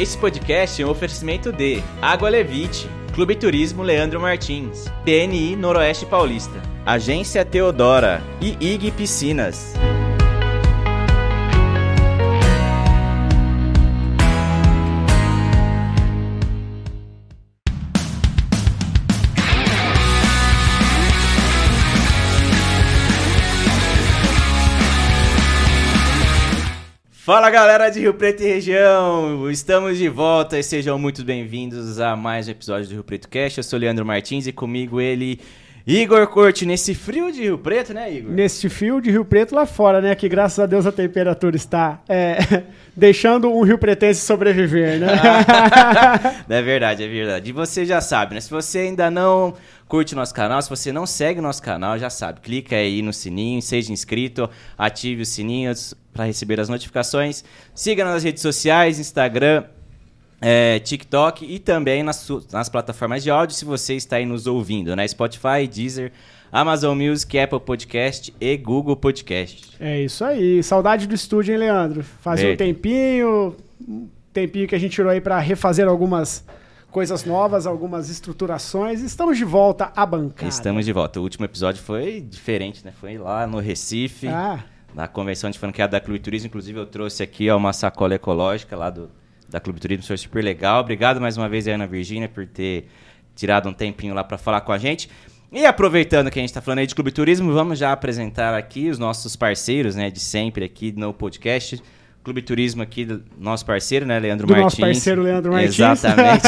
Esse podcast é um oferecimento de Água Levite, Clube Turismo Leandro Martins, PNI Noroeste Paulista, Agência Teodora e IG Piscinas. Fala galera de Rio Preto e região, estamos de volta e sejam muito bem-vindos a mais um episódio do Rio Preto Cast. Eu sou Leandro Martins e comigo ele, Igor Corte, nesse frio de Rio Preto, né, Igor? Neste frio de Rio Preto lá fora, né? Que graças a Deus a temperatura está é, deixando um Rio Pretense sobreviver, né? é verdade, é verdade. E você já sabe, né? Se você ainda não curte nosso canal, se você não segue nosso canal, já sabe, clica aí no sininho, seja inscrito, ative os sininhos para receber as notificações. Siga nas redes sociais, Instagram, é, TikTok e também nas, nas, plataformas de áudio, se você está aí nos ouvindo, né? Spotify, Deezer, Amazon Music, Apple Podcast e Google Podcast. É isso aí. Saudade do estúdio, hein, Leandro? Fazia um tempinho, um tempinho que a gente tirou aí para refazer algumas coisas novas, algumas estruturações. Estamos de volta à bancada. Estamos de volta. O último episódio foi diferente, né? Foi lá no Recife, ah. na convenção de franqueada da Clube Turismo. Inclusive, eu trouxe aqui ó, uma sacola ecológica lá do, da Clube Turismo. Foi super legal. Obrigado mais uma vez, Ana Virgínia, por ter tirado um tempinho lá para falar com a gente. E aproveitando que a gente está falando aí de Clube Turismo, vamos já apresentar aqui os nossos parceiros, né, de sempre aqui no podcast. Clube Turismo aqui, do nosso parceiro, né, Leandro do Martins. nosso parceiro Leandro Martins. Exatamente.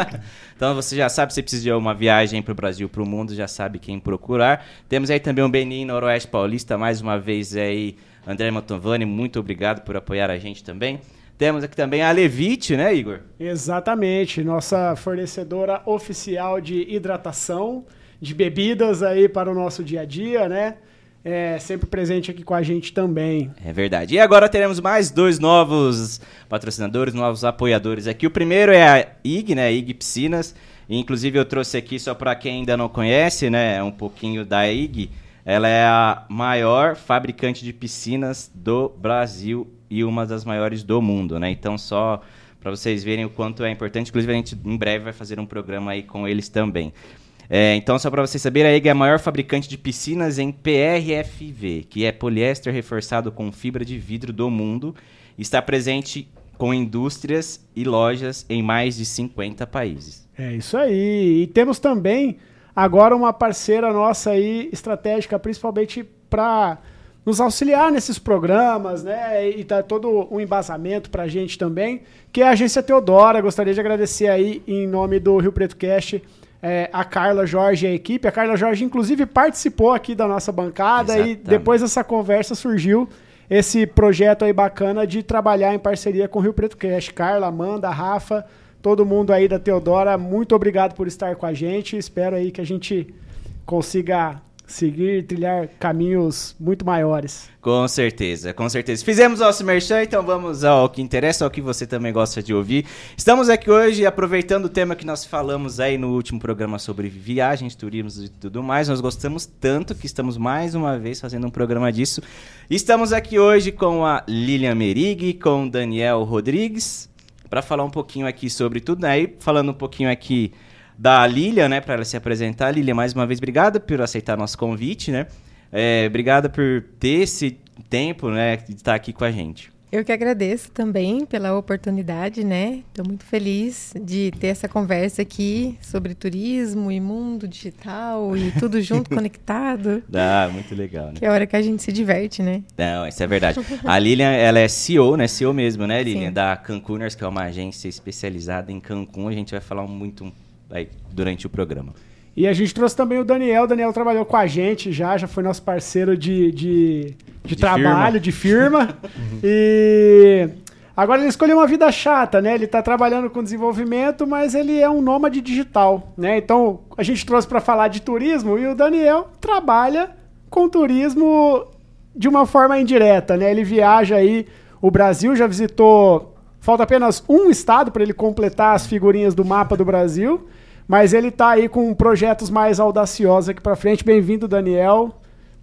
então você já sabe, se precisa de uma viagem para o Brasil, para o mundo, já sabe quem procurar. Temos aí também o Benin Noroeste Paulista, mais uma vez aí, André Matovani, muito obrigado por apoiar a gente também. Temos aqui também a Levite, né, Igor? Exatamente, nossa fornecedora oficial de hidratação, de bebidas aí para o nosso dia a dia, né? É sempre presente aqui com a gente também. É verdade. E agora teremos mais dois novos patrocinadores, novos apoiadores aqui. O primeiro é a IG, né? IG Piscinas. Inclusive eu trouxe aqui só para quem ainda não conhece, né? Um pouquinho da IG. Ela é a maior fabricante de piscinas do Brasil e uma das maiores do mundo, né? Então só para vocês verem o quanto é importante. Inclusive a gente em breve vai fazer um programa aí com eles também. É, então, só para vocês saberem, a EG é a maior fabricante de piscinas em PRFV, que é poliéster reforçado com fibra de vidro do mundo. Está presente com indústrias e lojas em mais de 50 países. É isso aí. E temos também agora uma parceira nossa aí estratégica, principalmente para nos auxiliar nesses programas, né? E tá todo um embasamento para a gente também, que é a Agência Teodora. Gostaria de agradecer aí em nome do Rio Preto Cast é, a Carla Jorge e a equipe. A Carla Jorge, inclusive, participou aqui da nossa bancada Exatamente. e depois dessa conversa surgiu esse projeto aí bacana de trabalhar em parceria com o Rio Preto Cast. Carla, Amanda, Rafa, todo mundo aí da Teodora, muito obrigado por estar com a gente. Espero aí que a gente consiga seguir, trilhar caminhos muito maiores. Com certeza, com certeza. Fizemos nosso merchan, então vamos ao que interessa, ao que você também gosta de ouvir. Estamos aqui hoje aproveitando o tema que nós falamos aí no último programa sobre viagens, turismo e tudo mais. Nós gostamos tanto que estamos mais uma vez fazendo um programa disso. Estamos aqui hoje com a Lilian Merig, com Daniel Rodrigues, para falar um pouquinho aqui sobre tudo. Aí, né? falando um pouquinho aqui da Lilia, né, para ela se apresentar. Lilia, mais uma vez, obrigada por aceitar nosso convite, né? É, obrigada por ter esse tempo, né, de estar aqui com a gente. Eu que agradeço também pela oportunidade, né? Estou muito feliz de ter essa conversa aqui sobre turismo e mundo digital e tudo junto, conectado. Ah, muito legal, né? Que é a hora que a gente se diverte, né? Não, isso é verdade. A Lilian, ela é CEO, né? CEO mesmo, né, Lilian? Sim. Da Cancuners, que é uma agência especializada em Cancún. A gente vai falar muito aí, durante o programa. E a gente trouxe também o Daniel. O Daniel trabalhou com a gente já, já foi nosso parceiro de, de, de, de trabalho, firma. de firma. e agora ele escolheu uma vida chata, né? Ele está trabalhando com desenvolvimento, mas ele é um nômade digital, né? Então a gente trouxe para falar de turismo e o Daniel trabalha com turismo de uma forma indireta, né? Ele viaja aí o Brasil, já visitou Falta apenas um estado para ele completar as figurinhas do mapa do Brasil. Mas ele está aí com projetos mais audaciosos aqui para frente. Bem-vindo, Daniel.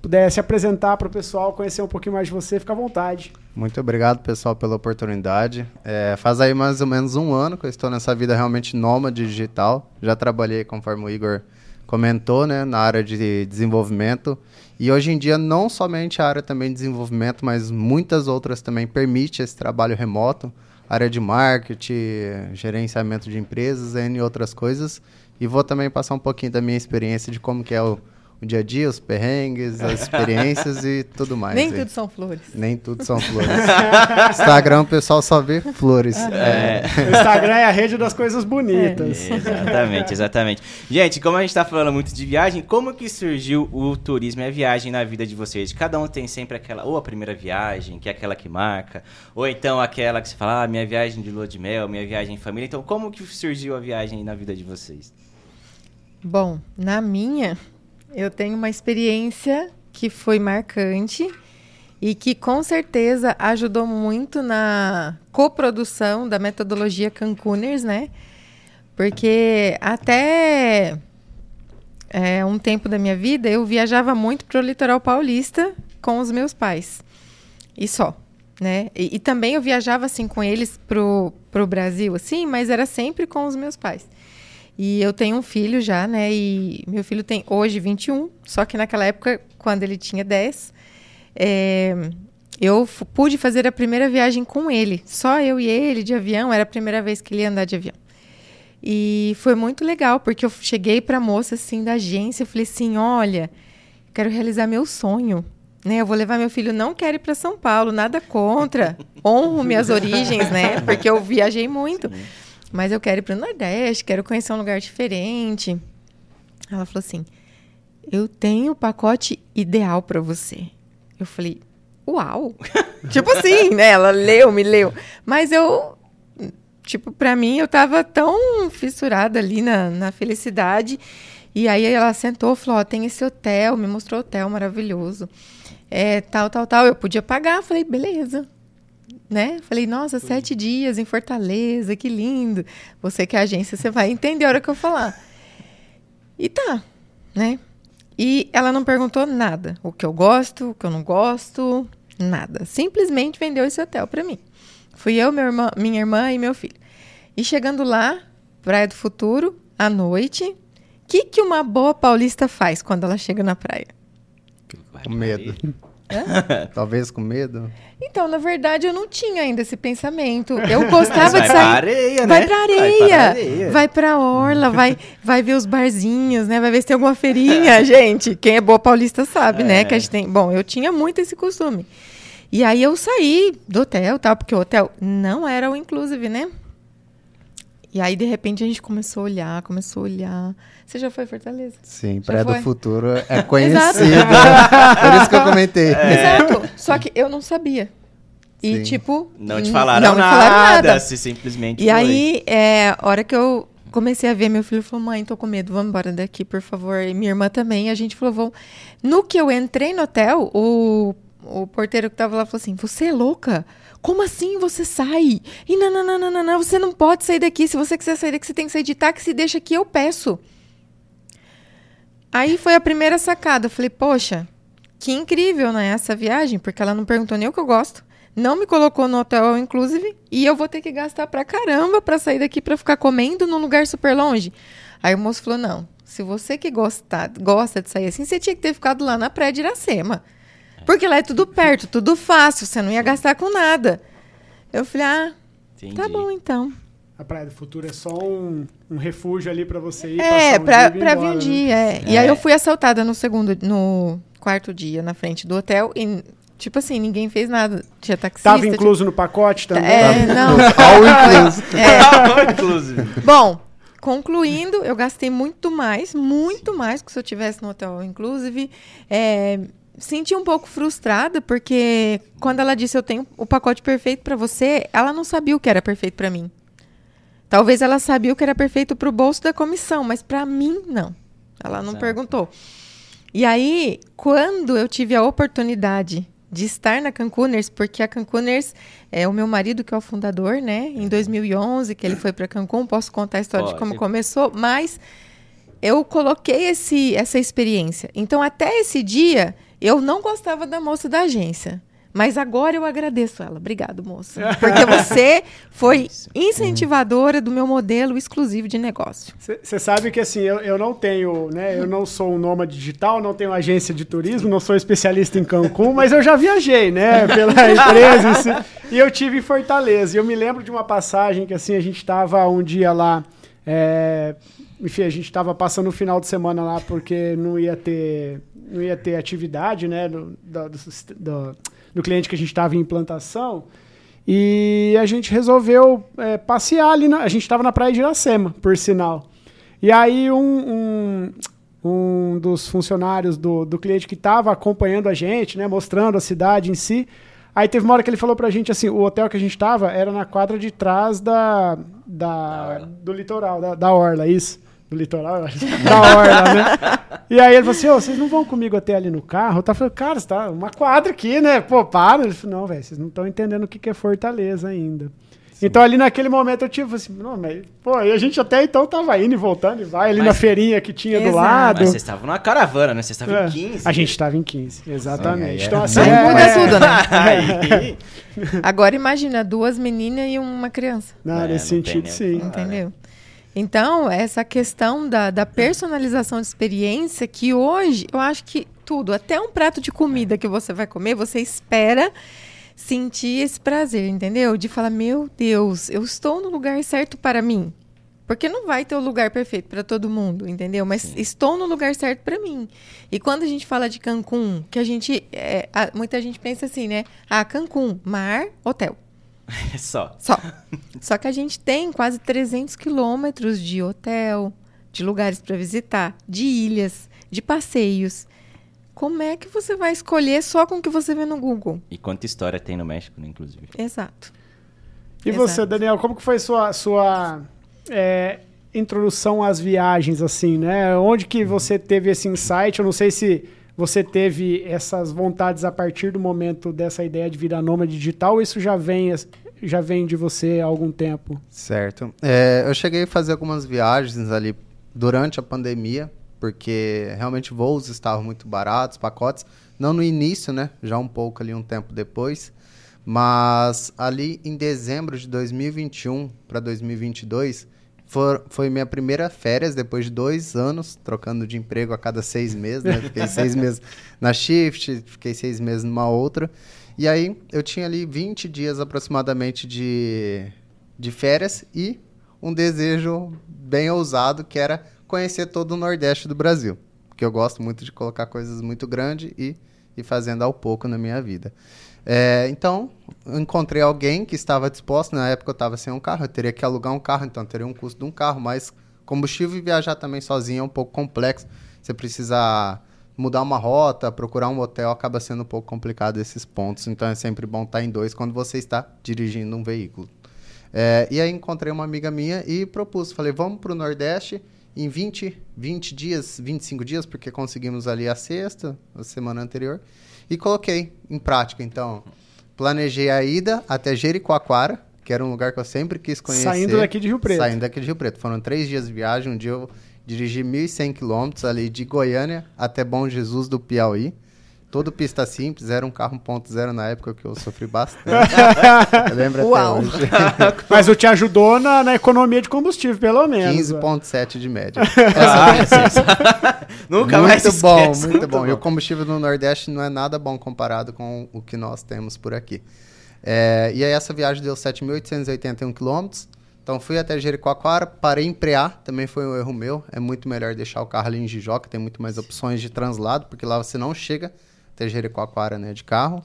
puder se apresentar para o pessoal, conhecer um pouquinho mais de você, fica à vontade. Muito obrigado, pessoal, pela oportunidade. É, faz aí mais ou menos um ano que eu estou nessa vida realmente nômade digital. Já trabalhei, conforme o Igor comentou, né, na área de desenvolvimento. E hoje em dia, não somente a área também de desenvolvimento, mas muitas outras também permite esse trabalho remoto. Área de marketing, gerenciamento de empresas, e outras coisas. E vou também passar um pouquinho da minha experiência de como que é o o dia a dia, os perrengues, as experiências e tudo mais. Nem tudo são flores. Nem tudo são flores. Instagram o pessoal só vê flores. É. O Instagram é a rede das coisas bonitas. É. Exatamente, exatamente. Gente, como a gente está falando muito de viagem, como que surgiu o turismo e a viagem na vida de vocês? Cada um tem sempre aquela, ou a primeira viagem, que é aquela que marca, ou então aquela que você fala, ah, minha viagem de lua de mel, minha viagem em família. Então, como que surgiu a viagem na vida de vocês? Bom, na minha, eu tenho uma experiência que foi marcante e que com certeza ajudou muito na coprodução da metodologia Cancuners, né? Porque até é, um tempo da minha vida eu viajava muito para o litoral paulista com os meus pais e só, né? E, e também eu viajava assim com eles pro pro Brasil, assim, mas era sempre com os meus pais. E eu tenho um filho já, né? E meu filho tem hoje 21, só que naquela época, quando ele tinha 10, é, eu pude fazer a primeira viagem com ele. Só eu e ele de avião, era a primeira vez que ele ia andar de avião. E foi muito legal, porque eu cheguei para a moça assim da agência, eu falei assim: "Olha, quero realizar meu sonho, né? Eu vou levar meu filho, não quero ir para São Paulo, nada contra. Honro minhas origens, né? Porque eu viajei muito. Sim. Mas eu quero ir para o Nordeste, quero conhecer um lugar diferente. Ela falou assim: Eu tenho o pacote ideal para você. Eu falei: Uau! tipo assim, né? Ela leu, me leu. Mas eu, tipo, para mim, eu tava tão fissurada ali na, na felicidade. E aí ela sentou, falou: Ó, tem esse hotel, me mostrou o hotel maravilhoso. É, tal, tal, tal. Eu podia pagar. Falei: Beleza né? Falei, nossa, sete dias em Fortaleza, que lindo. Você que é agência, você vai entender a hora que eu falar. E tá, né? E ela não perguntou nada. O que eu gosto, o que eu não gosto, nada. Simplesmente vendeu esse hotel para mim. Fui eu, irmã, minha irmã e meu filho. E chegando lá, Praia do Futuro, à noite, o que, que uma boa paulista faz quando ela chega na praia? Com medo. Talvez com medo? Então, na verdade, eu não tinha ainda esse pensamento. Eu gostava de sair. Pra areia, né? vai pra areia, vai pra areia. Vai pra orla, vai, vai ver os barzinhos, né? Vai ver se tem alguma feirinha, gente. Quem é boa paulista sabe, é. né? Que a gente tem. Bom, eu tinha muito esse costume. E aí eu saí do hotel, tal, porque o hotel não era o inclusive, né? E aí, de repente, a gente começou a olhar, começou a olhar. Você já foi a Fortaleza? Sim, Praia do Futuro é conhecida. Por isso que eu comentei. É. Exato. Só que eu não sabia. E, Sim. tipo... Não te falaram, não nada, falaram nada. Se simplesmente E foi. aí, é, a hora que eu comecei a ver, meu filho falou, mãe, tô com medo, vamos embora daqui, por favor. E minha irmã também. A gente falou, vamos... No que eu entrei no hotel, o, o porteiro que tava lá falou assim, você é louca? Como assim você sai? E não, não, não, não, não, você não pode sair daqui. Se você quiser sair daqui, você tem que sair de táxi deixa que eu peço. Aí foi a primeira sacada. Eu falei, poxa, que incrível, né? Essa viagem, porque ela não perguntou nem o que eu gosto. Não me colocou no hotel inclusive e eu vou ter que gastar pra caramba pra sair daqui pra ficar comendo num lugar super longe. Aí o moço falou: não, se você que gosta, gosta de sair assim, você tinha que ter ficado lá na praia de Iracema. Porque lá é tudo perto, tudo fácil, você não ia gastar com nada. Eu falei: ah, Entendi. tá bom então. A Praia do Futuro é só um, um refúgio ali para você ir É, para um vir um dia, é. é. E aí eu fui assaltada no segundo, no quarto dia, na frente do hotel e Tipo assim, ninguém fez nada. Tinha taxista. Tava incluso no pacote também? É, não. All inclusive. É. inclusive. Bom, concluindo, eu gastei muito mais, muito mais que se eu tivesse no hotel inclusive. É, senti um pouco frustrada porque quando ela disse eu tenho o pacote perfeito para você, ela não sabia o que era perfeito para mim. Talvez ela sabia o que era perfeito para o bolso da comissão, mas para mim, não. Ela não perguntou. E aí, quando eu tive a oportunidade de estar na Cancuners, porque a Cancuners é o meu marido que é o fundador, né? Em 2011, que ele foi para Cancún, posso contar a história Pode. de como começou, mas eu coloquei esse, essa experiência. Então, até esse dia, eu não gostava da moça da agência. Mas agora eu agradeço ela. Obrigado, moça. Porque você foi incentivadora do meu modelo exclusivo de negócio. Você sabe que assim, eu, eu não tenho, né? Eu não sou um nômade digital, não tenho agência de turismo, não sou especialista em Cancún, mas eu já viajei, né? Pela empresa. E eu tive em Fortaleza. E eu me lembro de uma passagem que assim, a gente estava um dia lá. É, enfim, a gente estava passando o final de semana lá porque não ia ter, não ia ter atividade, né? Do, do, do, do cliente que a gente estava em implantação. E a gente resolveu é, passear ali. Na, a gente estava na praia de Iracema, por sinal. E aí um, um, um dos funcionários do, do cliente que estava acompanhando a gente, né, mostrando a cidade em si, aí teve uma hora que ele falou pra gente assim, o hotel que a gente estava era na quadra de trás da, da, da do litoral, da, da Orla, isso do litoral, da orla, né? E aí ele falou assim, ô, vocês não vão comigo até ali no carro? Eu tava falando, cara, você tá uma quadra aqui, né? Pô, para. Ele falou, não, velho, vocês não estão entendendo o que, que é Fortaleza ainda. Sim. Então ali naquele momento eu tive assim, não, mas, pô, e a gente até então tava indo e voltando e vai ali mas, na feirinha que tinha exato. do lado. Mas vocês estavam numa caravana, né? Vocês estavam é, em 15. A gente estava em 15, exatamente. É, é. Então assim, Não é, muda é, tudo, né? Agora imagina duas meninas e uma criança. Não, é, nesse sentido, sim. Entendeu? Então, essa questão da, da personalização de experiência, que hoje eu acho que tudo, até um prato de comida que você vai comer, você espera sentir esse prazer, entendeu? De falar, meu Deus, eu estou no lugar certo para mim. Porque não vai ter o lugar perfeito para todo mundo, entendeu? Mas Sim. estou no lugar certo para mim. E quando a gente fala de Cancún, que a gente. É, a, muita gente pensa assim, né? Ah, Cancún, mar, hotel. Só. Só. Só que a gente tem quase 300 quilômetros de hotel, de lugares para visitar, de ilhas, de passeios. Como é que você vai escolher só com o que você vê no Google? E quanta história tem no México, né, inclusive. Exato. E Exato. você, Daniel, como que foi sua sua é, introdução às viagens, assim, né? Onde que você teve esse insight? Eu não sei se você teve essas vontades a partir do momento dessa ideia de virar nômade digital ou isso já vem, já vem de você há algum tempo? Certo. É, eu cheguei a fazer algumas viagens ali durante a pandemia, porque realmente voos estavam muito baratos, pacotes. Não no início, né? Já um pouco ali, um tempo depois. Mas ali em dezembro de 2021 para 2022 For, foi minha primeira férias depois de dois anos trocando de emprego a cada seis meses, né? Fiquei seis meses na shift, fiquei seis meses numa outra. E aí eu tinha ali 20 dias aproximadamente de, de férias e um desejo bem ousado que era conhecer todo o Nordeste do Brasil. Porque eu gosto muito de colocar coisas muito grandes e ir fazendo ao pouco na minha vida. É, então, encontrei alguém que estava disposto, na época eu estava sem um carro, eu teria que alugar um carro, então teria um custo de um carro, mas combustível e viajar também sozinho é um pouco complexo. Você precisa mudar uma rota, procurar um hotel, acaba sendo um pouco complicado esses pontos. Então é sempre bom estar em dois quando você está dirigindo um veículo. É, e aí encontrei uma amiga minha e propus, falei, vamos para o Nordeste em 20, 20 dias, 25 dias, porque conseguimos ali a sexta, a semana anterior. E coloquei em prática, então. Planejei a ida até Jericoacoara, que era um lugar que eu sempre quis conhecer. Saindo daqui de Rio Preto. Saindo daqui de Rio Preto. Foram três dias de viagem. Um dia eu dirigi 1.100 quilômetros ali de Goiânia até Bom Jesus do Piauí. Todo pista simples, era um carro 1.0 na época que eu sofri bastante. eu lembro Uau. até hoje. Mas o te ajudou na, na, economia de combustível, pelo menos. 15.7 de média. Ah, Nunca muito mais Muito bom, muito, muito bom. bom. E o combustível no Nordeste não é nada bom comparado com o que nós temos por aqui. É, e aí essa viagem deu 7.881 quilômetros. Então fui até Jericoacoara, parei em Preá, também foi um erro meu. É muito melhor deixar o carro ali em Jijoca, tem muito mais opções de translado, porque lá você não chega até Jericoacoara, né, de carro.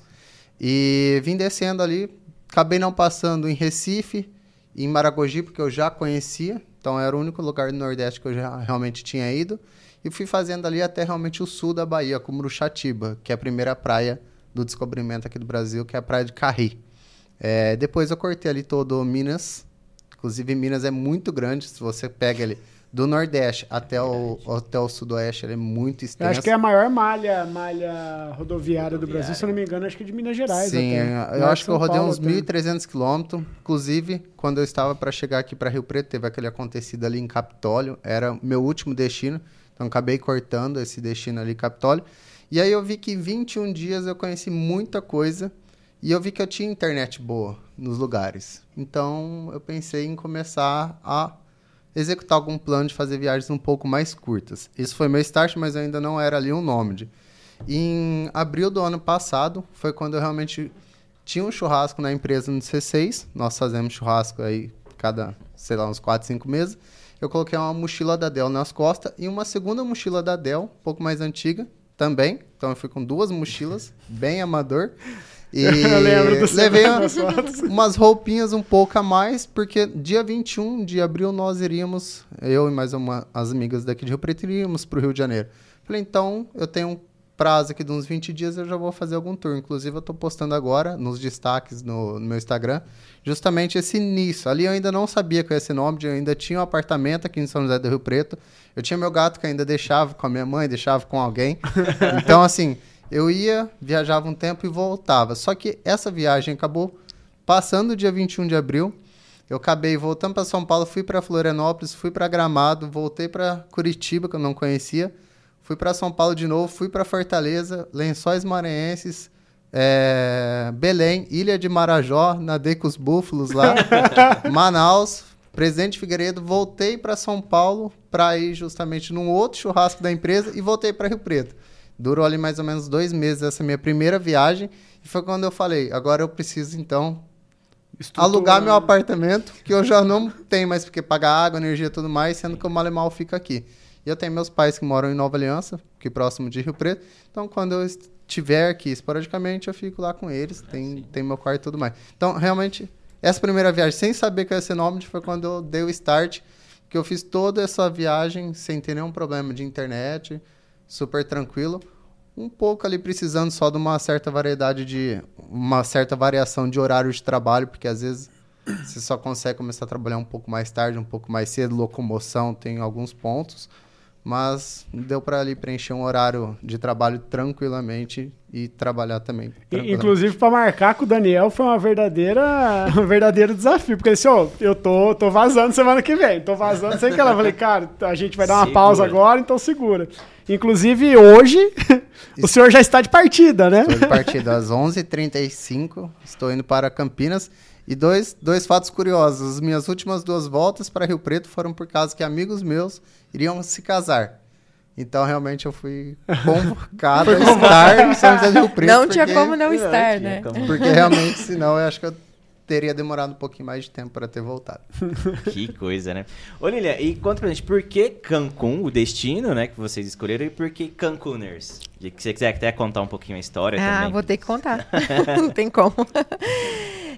E vim descendo ali, acabei não passando em Recife, em Maragogi, porque eu já conhecia, então era o único lugar do Nordeste que eu já realmente tinha ido. E fui fazendo ali até realmente o sul da Bahia, como Muruxatiba, que é a primeira praia do descobrimento aqui do Brasil, que é a praia de Carri. É, depois eu cortei ali todo Minas, inclusive Minas é muito grande, se você pega ali do Nordeste até o, até o Sudoeste ele é muito Eu extenso. acho que é a maior malha, malha rodoviária do Brasil, se eu não me engano, acho que é de Minas Gerais. Sim, até. eu Maior acho que eu rodei Paulo uns até. 1.300 quilômetros. Inclusive, quando eu estava para chegar aqui para Rio Preto, teve aquele acontecido ali em Capitólio. Era meu último destino. Então, acabei cortando esse destino ali, Capitólio. E aí eu vi que em 21 dias eu conheci muita coisa. E eu vi que eu tinha internet boa nos lugares. Então, eu pensei em começar a executar algum plano de fazer viagens um pouco mais curtas. Isso foi meu start, mas eu ainda não era ali um nômade. Em abril do ano passado foi quando eu realmente tinha um churrasco na empresa no C6. Nós fazemos churrasco aí cada, sei lá, uns 4, 5 meses. Eu coloquei uma mochila da Dell nas costas e uma segunda mochila da Dell, um pouco mais antiga, também. Então eu fui com duas mochilas, bem amador. E Eu lembro do levei umas roupinhas um pouco a mais, porque dia 21 de abril nós iríamos, eu e mais uma, as amigas daqui de Rio Preto, iríamos para o Rio de Janeiro. Falei, então eu tenho um prazo aqui de uns 20 dias, eu já vou fazer algum tour. Inclusive eu estou postando agora nos destaques no, no meu Instagram, justamente esse início. Ali eu ainda não sabia que ser nome, eu ainda tinha um apartamento aqui em São José do Rio Preto. Eu tinha meu gato que ainda deixava com a minha mãe, deixava com alguém. Então, assim, eu ia, viajava um tempo e voltava. Só que essa viagem acabou passando o dia 21 de abril. Eu acabei voltando para São Paulo, fui para Florianópolis, fui para Gramado, voltei para Curitiba, que eu não conhecia. Fui para São Paulo de novo, fui para Fortaleza, Lençóis Maranhenses, é, Belém, Ilha de Marajó, nadei com os búfalos lá, Manaus, Presidente Figueiredo, voltei para São Paulo para ir justamente num outro churrasco da empresa e voltei para Rio Preto. Durou ali mais ou menos dois meses essa minha primeira viagem e foi quando eu falei, agora eu preciso então alugar meu apartamento, que eu já não tenho mais porque pagar água, energia e tudo mais, sendo que o Malemal fica aqui. E eu tenho meus pais que moram em Nova Aliança, que é próximo de Rio Preto. Então, quando eu estiver aqui esporadicamente, eu fico lá com eles, tem, tem meu quarto e tudo mais. Então, realmente, essa primeira viagem, sem saber que eu ia ser nômade, foi quando eu dei o start, que eu fiz toda essa viagem sem ter nenhum problema de internet, super tranquilo. Um pouco ali precisando só de uma certa variedade de. uma certa variação de horário de trabalho, porque às vezes você só consegue começar a trabalhar um pouco mais tarde, um pouco mais cedo, locomoção tem alguns pontos. Mas deu para ali preencher um horário de trabalho tranquilamente e trabalhar também. Inclusive, para marcar com o Daniel foi uma verdadeira, um verdadeiro desafio. Porque ele disse, ô, eu tô, tô vazando semana que vem. Tô vazando sem que ela. Eu falei, cara, a gente vai dar uma Segura. pausa agora, então segura. Inclusive, hoje, o senhor já está de partida, né? Estou de partida às 11h35, estou indo para Campinas. E dois, dois fatos curiosos. As minhas últimas duas voltas para Rio Preto foram por causa que amigos meus iriam se casar. Então, realmente, eu fui convocado a estar em São José do Rio Preto. não tinha porque- como não É, estar, tinha né? como. Porque realmente, senão, eu acho que eu teria demorado um pouquinho mais de tempo para ter voltado. Que coisa, né? Ô, Lilia, e conta pra gente, por que Cancún, o destino, né, que vocês escolheram, e por que Cancuners? Se você quiser até contar um pouquinho a história Ah, também. vou ter que contar. Não tem como.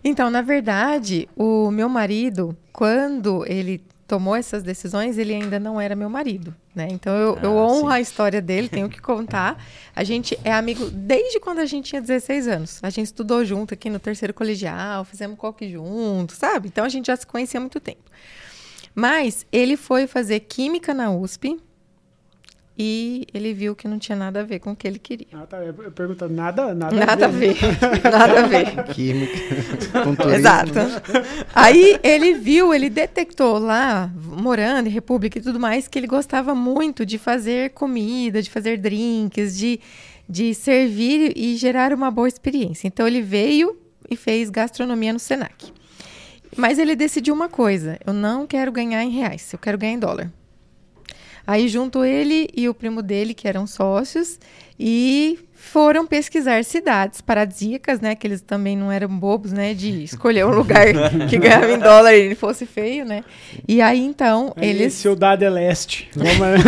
Então, na verdade, o meu marido, quando ele tomou essas decisões, ele ainda não era meu marido, né? Então, eu, eu Ah, honro sim. a história dele, tenho que contar. A gente é amigo desde quando a gente tinha 16 anos. A gente estudou junto aqui no terceiro colegial, fizemos coque junto, sabe? Então, a gente já se conhecia há muito tempo. Mas ele foi fazer química na USP e ele viu que não tinha nada a ver com o que ele queria. Ah, tá. Eu pergunto, nada, nada, Nada a né? ver. Nada a ver. Química, com. Exato. Aí ele viu, ele detectou lá, morando em República e tudo mais, que ele gostava muito de fazer comida, de fazer drinks, de, de servir e gerar uma boa experiência. Então ele veio e fez gastronomia no Senac. Mas ele decidiu uma coisa: eu não quero ganhar em reais, eu quero ganhar em dólar. Aí junto ele e o primo dele, que eram sócios, e foram pesquisar cidades paradisíacas, né? Que eles também não eram bobos, né? De escolher um lugar que ganhava em dólar e ele fosse feio, né? E aí então Aí, eles Ciudade Leste. Vamos-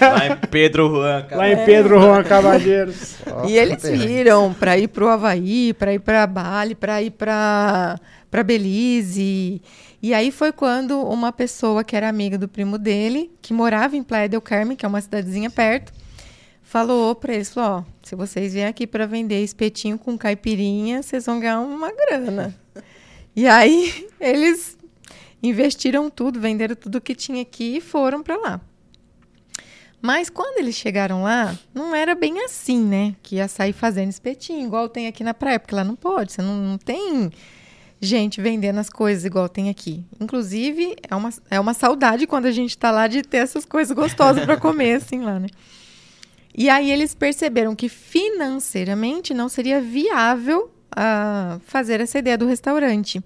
Lá em Pedro Juan, cara. Lá em Pedro Juan Cavalheiros. Ó, E eles viram para ir pro Havaí, para ir para Bali, para ir para para Belize. E aí foi quando uma pessoa que era amiga do primo dele, que morava em Playa del Carmen, que é uma cidadezinha perto, falou para eles, falou, ó, se vocês vierem aqui para vender espetinho com caipirinha, vocês vão ganhar uma grana. e aí eles investiram tudo, venderam tudo que tinha aqui e foram para lá. Mas quando eles chegaram lá, não era bem assim, né? Que ia sair fazendo espetinho, igual tem aqui na praia, porque lá não pode, você não, não tem gente vendendo as coisas igual tem aqui. Inclusive, é uma, é uma saudade quando a gente está lá de ter essas coisas gostosas para comer, assim, lá, né? E aí eles perceberam que financeiramente não seria viável uh, fazer essa ideia do restaurante.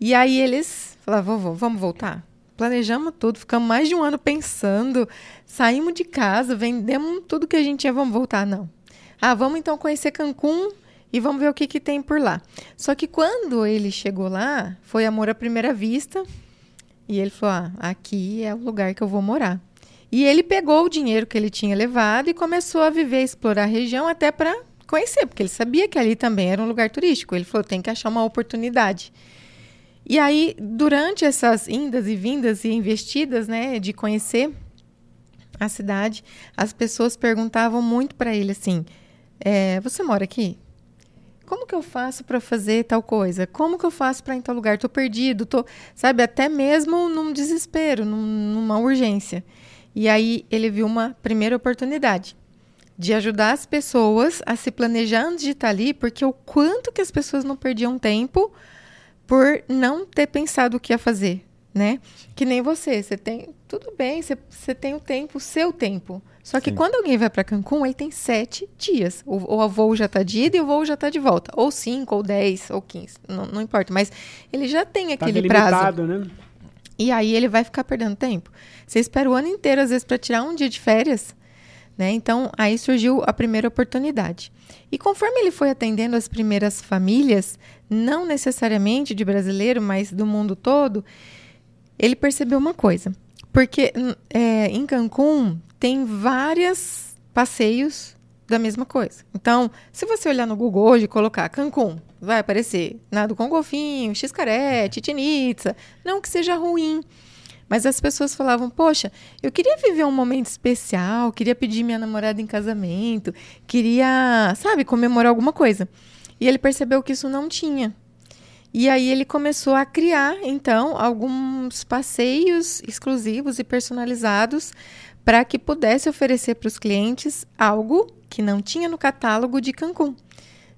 E aí eles falaram, vovô, vamos voltar? Planejamos tudo, ficamos mais de um ano pensando, saímos de casa, vendemos tudo que a gente tinha, vamos voltar? Não. Ah, vamos então conhecer Cancún e vamos ver o que, que tem por lá. Só que quando ele chegou lá, foi amor à primeira vista. E ele falou: ah, aqui é o lugar que eu vou morar. E ele pegou o dinheiro que ele tinha levado e começou a viver, explorar a região até para conhecer, porque ele sabia que ali também era um lugar turístico. Ele falou: tem que achar uma oportunidade. E aí, durante essas indas e vindas e investidas, né, de conhecer a cidade, as pessoas perguntavam muito para ele assim: é, Você mora aqui? Como que eu faço para fazer tal coisa? Como que eu faço para ir em tal lugar? Tô perdido, tô, sabe, até mesmo num desespero, num, numa urgência. E aí ele viu uma primeira oportunidade de ajudar as pessoas a se planejar antes de estar ali, porque o quanto que as pessoas não perdiam tempo por não ter pensado o que ia fazer, né? Que nem você, você tem tudo bem, você, você tem o tempo, o seu tempo. Só que Sim. quando alguém vai para Cancún, ele tem sete dias. O, o voo já está de ida e o voo já está de volta. Ou cinco, ou dez, ou quinze. Não, não importa. Mas ele já tem tá aquele prazo. Né? E aí ele vai ficar perdendo tempo. Você espera o ano inteiro, às vezes, para tirar um dia de férias. Né? Então, aí surgiu a primeira oportunidade. E conforme ele foi atendendo as primeiras famílias, não necessariamente de brasileiro, mas do mundo todo, ele percebeu uma coisa. Porque é, em Cancún tem vários passeios da mesma coisa. Então, se você olhar no Google hoje e colocar Cancún, vai aparecer nado com golfinho, xcaré, Chichen Não que seja ruim, mas as pessoas falavam: Poxa, eu queria viver um momento especial, queria pedir minha namorada em casamento, queria, sabe, comemorar alguma coisa. E ele percebeu que isso não tinha. E aí ele começou a criar, então, alguns passeios exclusivos e personalizados para que pudesse oferecer para os clientes algo que não tinha no catálogo de Cancún.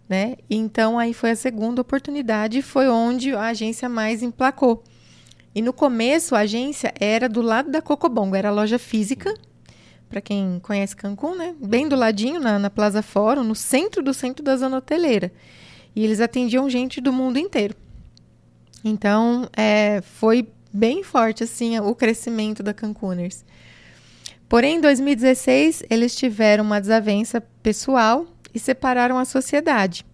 Né? Então aí foi a segunda oportunidade, foi onde a agência mais emplacou. E no começo a agência era do lado da Cocobongo, era loja física, para quem conhece Cancún, né? Bem do ladinho, na, na Plaza Fórum, no centro do centro da zona hoteleira. E eles atendiam gente do mundo inteiro. Então, é, foi bem forte, assim, o crescimento da Cancuners. Porém, em 2016, eles tiveram uma desavença pessoal e separaram a sociedade.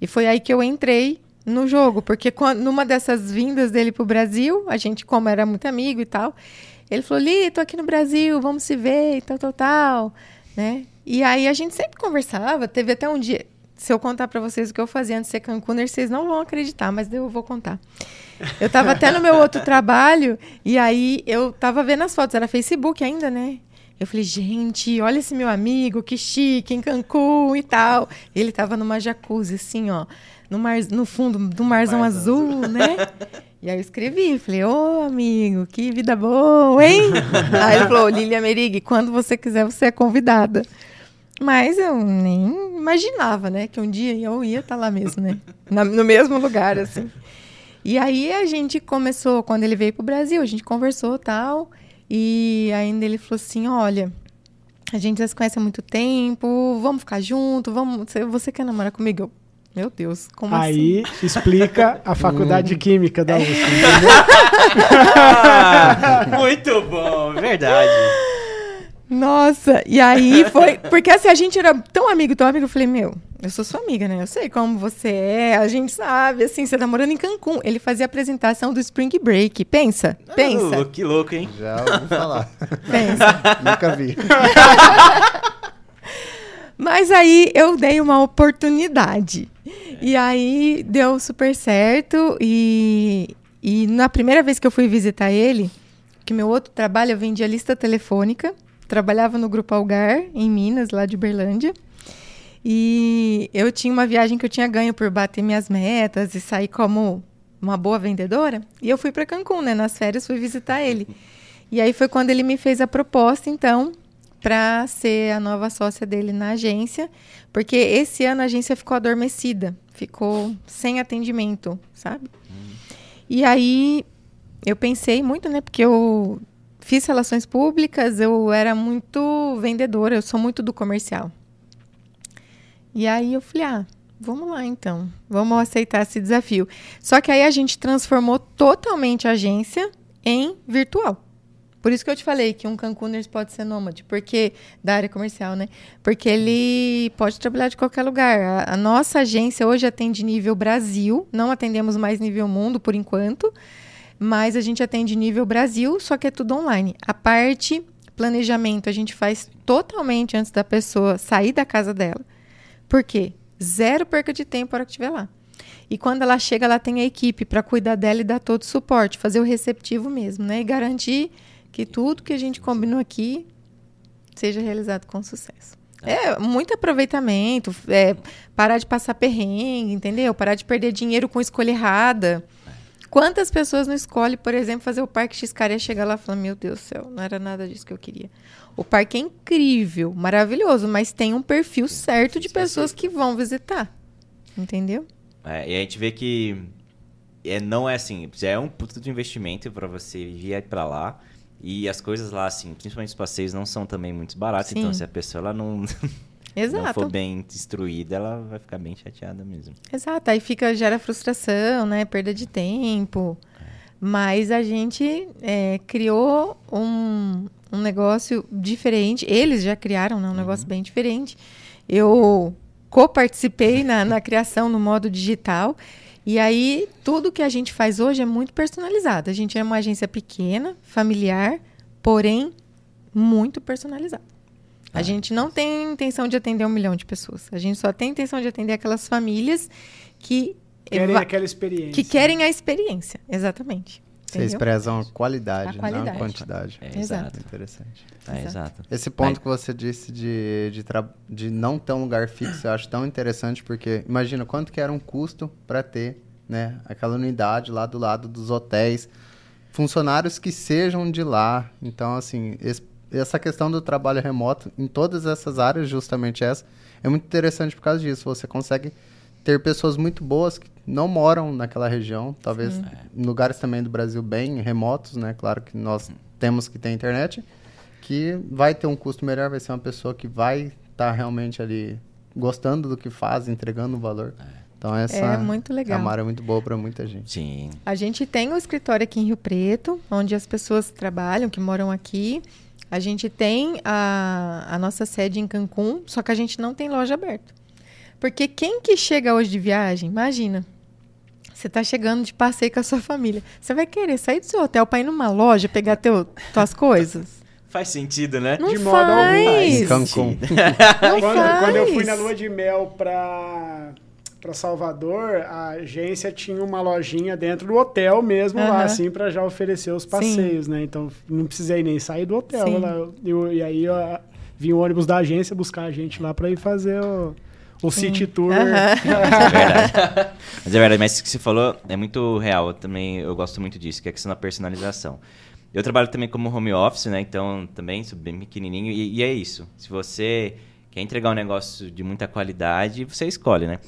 E foi aí que eu entrei no jogo, porque quando, numa dessas vindas dele para o Brasil, a gente, como era muito amigo e tal, ele falou: Li, tô aqui no Brasil, vamos se ver e tal, tal, tal, né? E aí a gente sempre conversava, teve até um dia. Se eu contar para vocês o que eu fazia antes de ser Cancuner, vocês não vão acreditar, mas eu vou contar. Eu estava até no meu outro trabalho, e aí eu estava vendo as fotos, era Facebook ainda, né? Eu falei, gente, olha esse meu amigo, que chique, em Cancún e tal. Ele estava numa jacuzzi, assim, ó no, mar, no fundo do marzão azul, né? E aí eu escrevi, falei, ô amigo, que vida boa, hein? aí ele falou, Lilia Merig, quando você quiser, você é convidada. Mas eu nem imaginava, né? Que um dia eu ia estar tá lá mesmo, né? Na, no mesmo lugar, assim. E aí a gente começou, quando ele veio pro Brasil, a gente conversou tal. E ainda ele falou assim: olha, a gente já se conhece há muito tempo, vamos ficar junto, vamos. Você, você quer namorar comigo? Eu, meu Deus, como Aí assim? explica a faculdade de Química da USP, ah, muito bom, verdade. Nossa, e aí foi. Porque assim, a gente era tão amigo, tão amigo, eu falei, meu, eu sou sua amiga, né? Eu sei como você é, a gente sabe, assim, você tá morando em Cancún. Ele fazia a apresentação do Spring Break. Pensa, pensa. Oh, que louco, hein? Já ouvi falar. Pensa. Nunca vi. Mas aí eu dei uma oportunidade. E aí deu super certo. E, e na primeira vez que eu fui visitar ele, que meu outro trabalho, eu vendia lista telefônica. Trabalhava no Grupo Algar, em Minas, lá de Berlândia. E eu tinha uma viagem que eu tinha ganho por bater minhas metas e sair como uma boa vendedora. E eu fui para Cancún, né? Nas férias fui visitar ele. E aí foi quando ele me fez a proposta, então, para ser a nova sócia dele na agência, porque esse ano a agência ficou adormecida, ficou sem atendimento, sabe? Hum. E aí eu pensei muito, né? Porque eu fiz relações públicas, eu era muito vendedora, eu sou muito do comercial. E aí eu falei, ah, vamos lá então, vamos aceitar esse desafio. Só que aí a gente transformou totalmente a agência em virtual. Por isso que eu te falei que um Cancuners pode ser nômade, porque da área comercial, né? Porque ele pode trabalhar de qualquer lugar. A, a, nossa agência hoje atende nível Brasil, não atendemos mais nível mundo por enquanto, mas a gente atende nível Brasil, só que é tudo online. A parte planejamento a gente faz totalmente antes da pessoa sair da casa dela. Por quê? Zero perca de tempo para que estiver lá. E quando ela chega, ela tem a equipe para cuidar dela e dar todo o suporte, fazer o receptivo mesmo, né? E garantir que tudo que a gente combinou aqui seja realizado com sucesso. É, muito aproveitamento, é, parar de passar perrengue, entendeu? Parar de perder dinheiro com escolha errada. Quantas pessoas não escolhem, por exemplo, fazer o Parque Xcaria chegar lá e falar, meu Deus do céu, não era nada disso que eu queria. O parque é incrível, maravilhoso, mas tem um perfil certo de pessoas que vão visitar. Entendeu? É, e a gente vê que é, não é assim, já é um puto de investimento para você ir para lá. E as coisas lá, assim, principalmente os passeios, não são também muito baratos. Então, Sim. Então, se a pessoa ela não, Exato. não for bem instruída, ela vai ficar bem chateada mesmo. Exato. Aí fica, gera frustração, né? Perda de tempo. Mas a gente é, criou um, um negócio diferente. Eles já criaram né, um negócio uhum. bem diferente. Eu co-participei na, na criação no modo digital. E aí, tudo que a gente faz hoje é muito personalizado. A gente é uma agência pequena, familiar, porém muito personalizada. A ah, gente não tem intenção de atender um milhão de pessoas. A gente só tem intenção de atender aquelas famílias que querem aquela experiência. Que querem a experiência, exatamente. Vocês prezam a qualidade, a qualidade. não a quantidade. É, exato. Interessante. É, exato. Esse ponto que você disse de, de, de não ter um lugar fixo, eu acho tão interessante, porque imagina quanto que era um custo para ter né, aquela unidade lá do lado dos hotéis, funcionários que sejam de lá. Então, assim, esse, essa questão do trabalho remoto, em todas essas áreas, justamente essa, é muito interessante por causa disso. Você consegue ter pessoas muito boas que não moram naquela região, talvez Sim. em lugares também do Brasil bem remotos, né? Claro que nós temos que ter internet, que vai ter um custo melhor, vai ser uma pessoa que vai estar tá realmente ali gostando do que faz, entregando valor. É. Então essa é muito legal. Camara é muito boa para muita gente. Sim. A gente tem um escritório aqui em Rio Preto, onde as pessoas trabalham, que moram aqui. A gente tem a, a nossa sede em Cancún, só que a gente não tem loja aberta. Porque quem que chega hoje de viagem, imagina, você está chegando de passeio com a sua família. Você vai querer sair do seu hotel para ir numa loja pegar teu, tuas coisas? Faz sentido, né? Não de modo faz. algum. Cancún. Não quando, faz. quando eu fui na lua de mel para para Salvador, a agência tinha uma lojinha dentro do hotel mesmo uhum. lá, assim, para já oferecer os passeios, Sim. né? Então não precisei nem sair do hotel. Lá, eu, e aí vinha o ônibus da agência buscar a gente lá para ir fazer o o. City Tour. Uhum. é verdade. Mas é verdade, mas o que você falou é muito real. Eu também eu gosto muito disso, que é a questão da personalização. Eu trabalho também como home office, né? Então também sou bem pequenininho e, e é isso. Se você quer entregar um negócio de muita qualidade, você escolhe, né?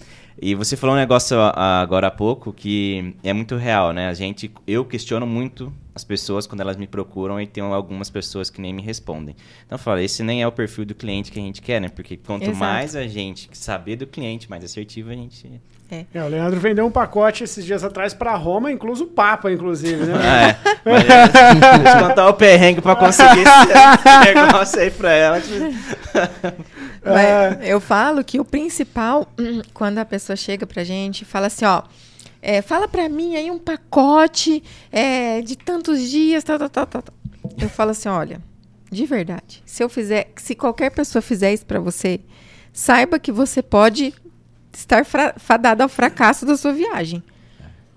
E você falou um negócio agora há pouco que é muito real, né? A gente, eu questiono muito as pessoas quando elas me procuram e tem algumas pessoas que nem me respondem. Então eu falo, esse nem é o perfil do cliente que a gente quer, né? Porque quanto Exato. mais a gente saber do cliente, mais assertivo a gente é. é. o Leandro vendeu um pacote esses dias atrás para Roma, incluso o Papa, inclusive, né? Ah, é. Mas, contar o perrengue para conseguir esse negócio aí para ela. É. Eu falo que o principal, quando a pessoa chega pra gente e fala assim, ó, é, fala pra mim aí um pacote é, de tantos dias, tal, tal, tal, tal. Eu falo assim, olha, de verdade, se eu fizer, se qualquer pessoa fizer isso pra você, saiba que você pode estar fadado ao fracasso da sua viagem.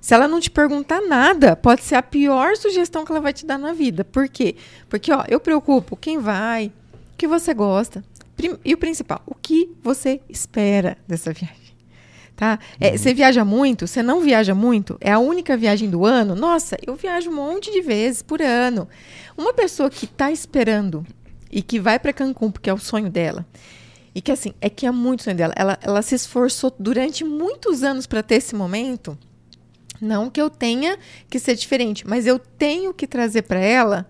Se ela não te perguntar nada, pode ser a pior sugestão que ela vai te dar na vida. Por quê? Porque, ó, eu preocupo quem vai, o que você gosta. E o principal, o que você espera dessa viagem? Tá? É, Você viaja muito? Você não viaja muito? É a única viagem do ano? Nossa, eu viajo um monte de vezes por ano. Uma pessoa que está esperando e que vai para Cancún porque é o sonho dela. E que assim, é que é muito sonho dela. Ela, ela se esforçou durante muitos anos para ter esse momento. Não que eu tenha que ser diferente, mas eu tenho que trazer para ela,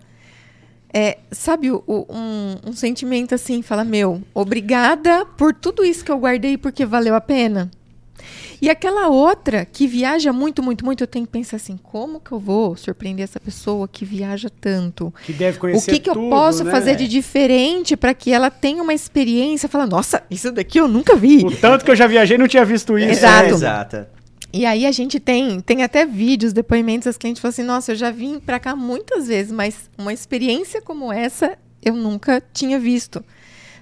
é, sabe, o- um, um sentimento assim, fala, meu, obrigada por tudo isso que eu guardei porque valeu a pena. E aquela outra que viaja muito, muito, muito, eu tenho que pensar assim, como que eu vou surpreender essa pessoa que viaja tanto? Que deve O conhecer que, que eu tudo, posso né? fazer de diferente para que ela tenha uma experiência? Fala, nossa, isso daqui eu nunca vi. O tanto que eu já viajei não tinha visto isso. Exato. É, exato. E aí a gente tem, tem até vídeos, depoimentos, as clientes falam assim, nossa, eu já vim pra cá muitas vezes, mas uma experiência como essa eu nunca tinha visto.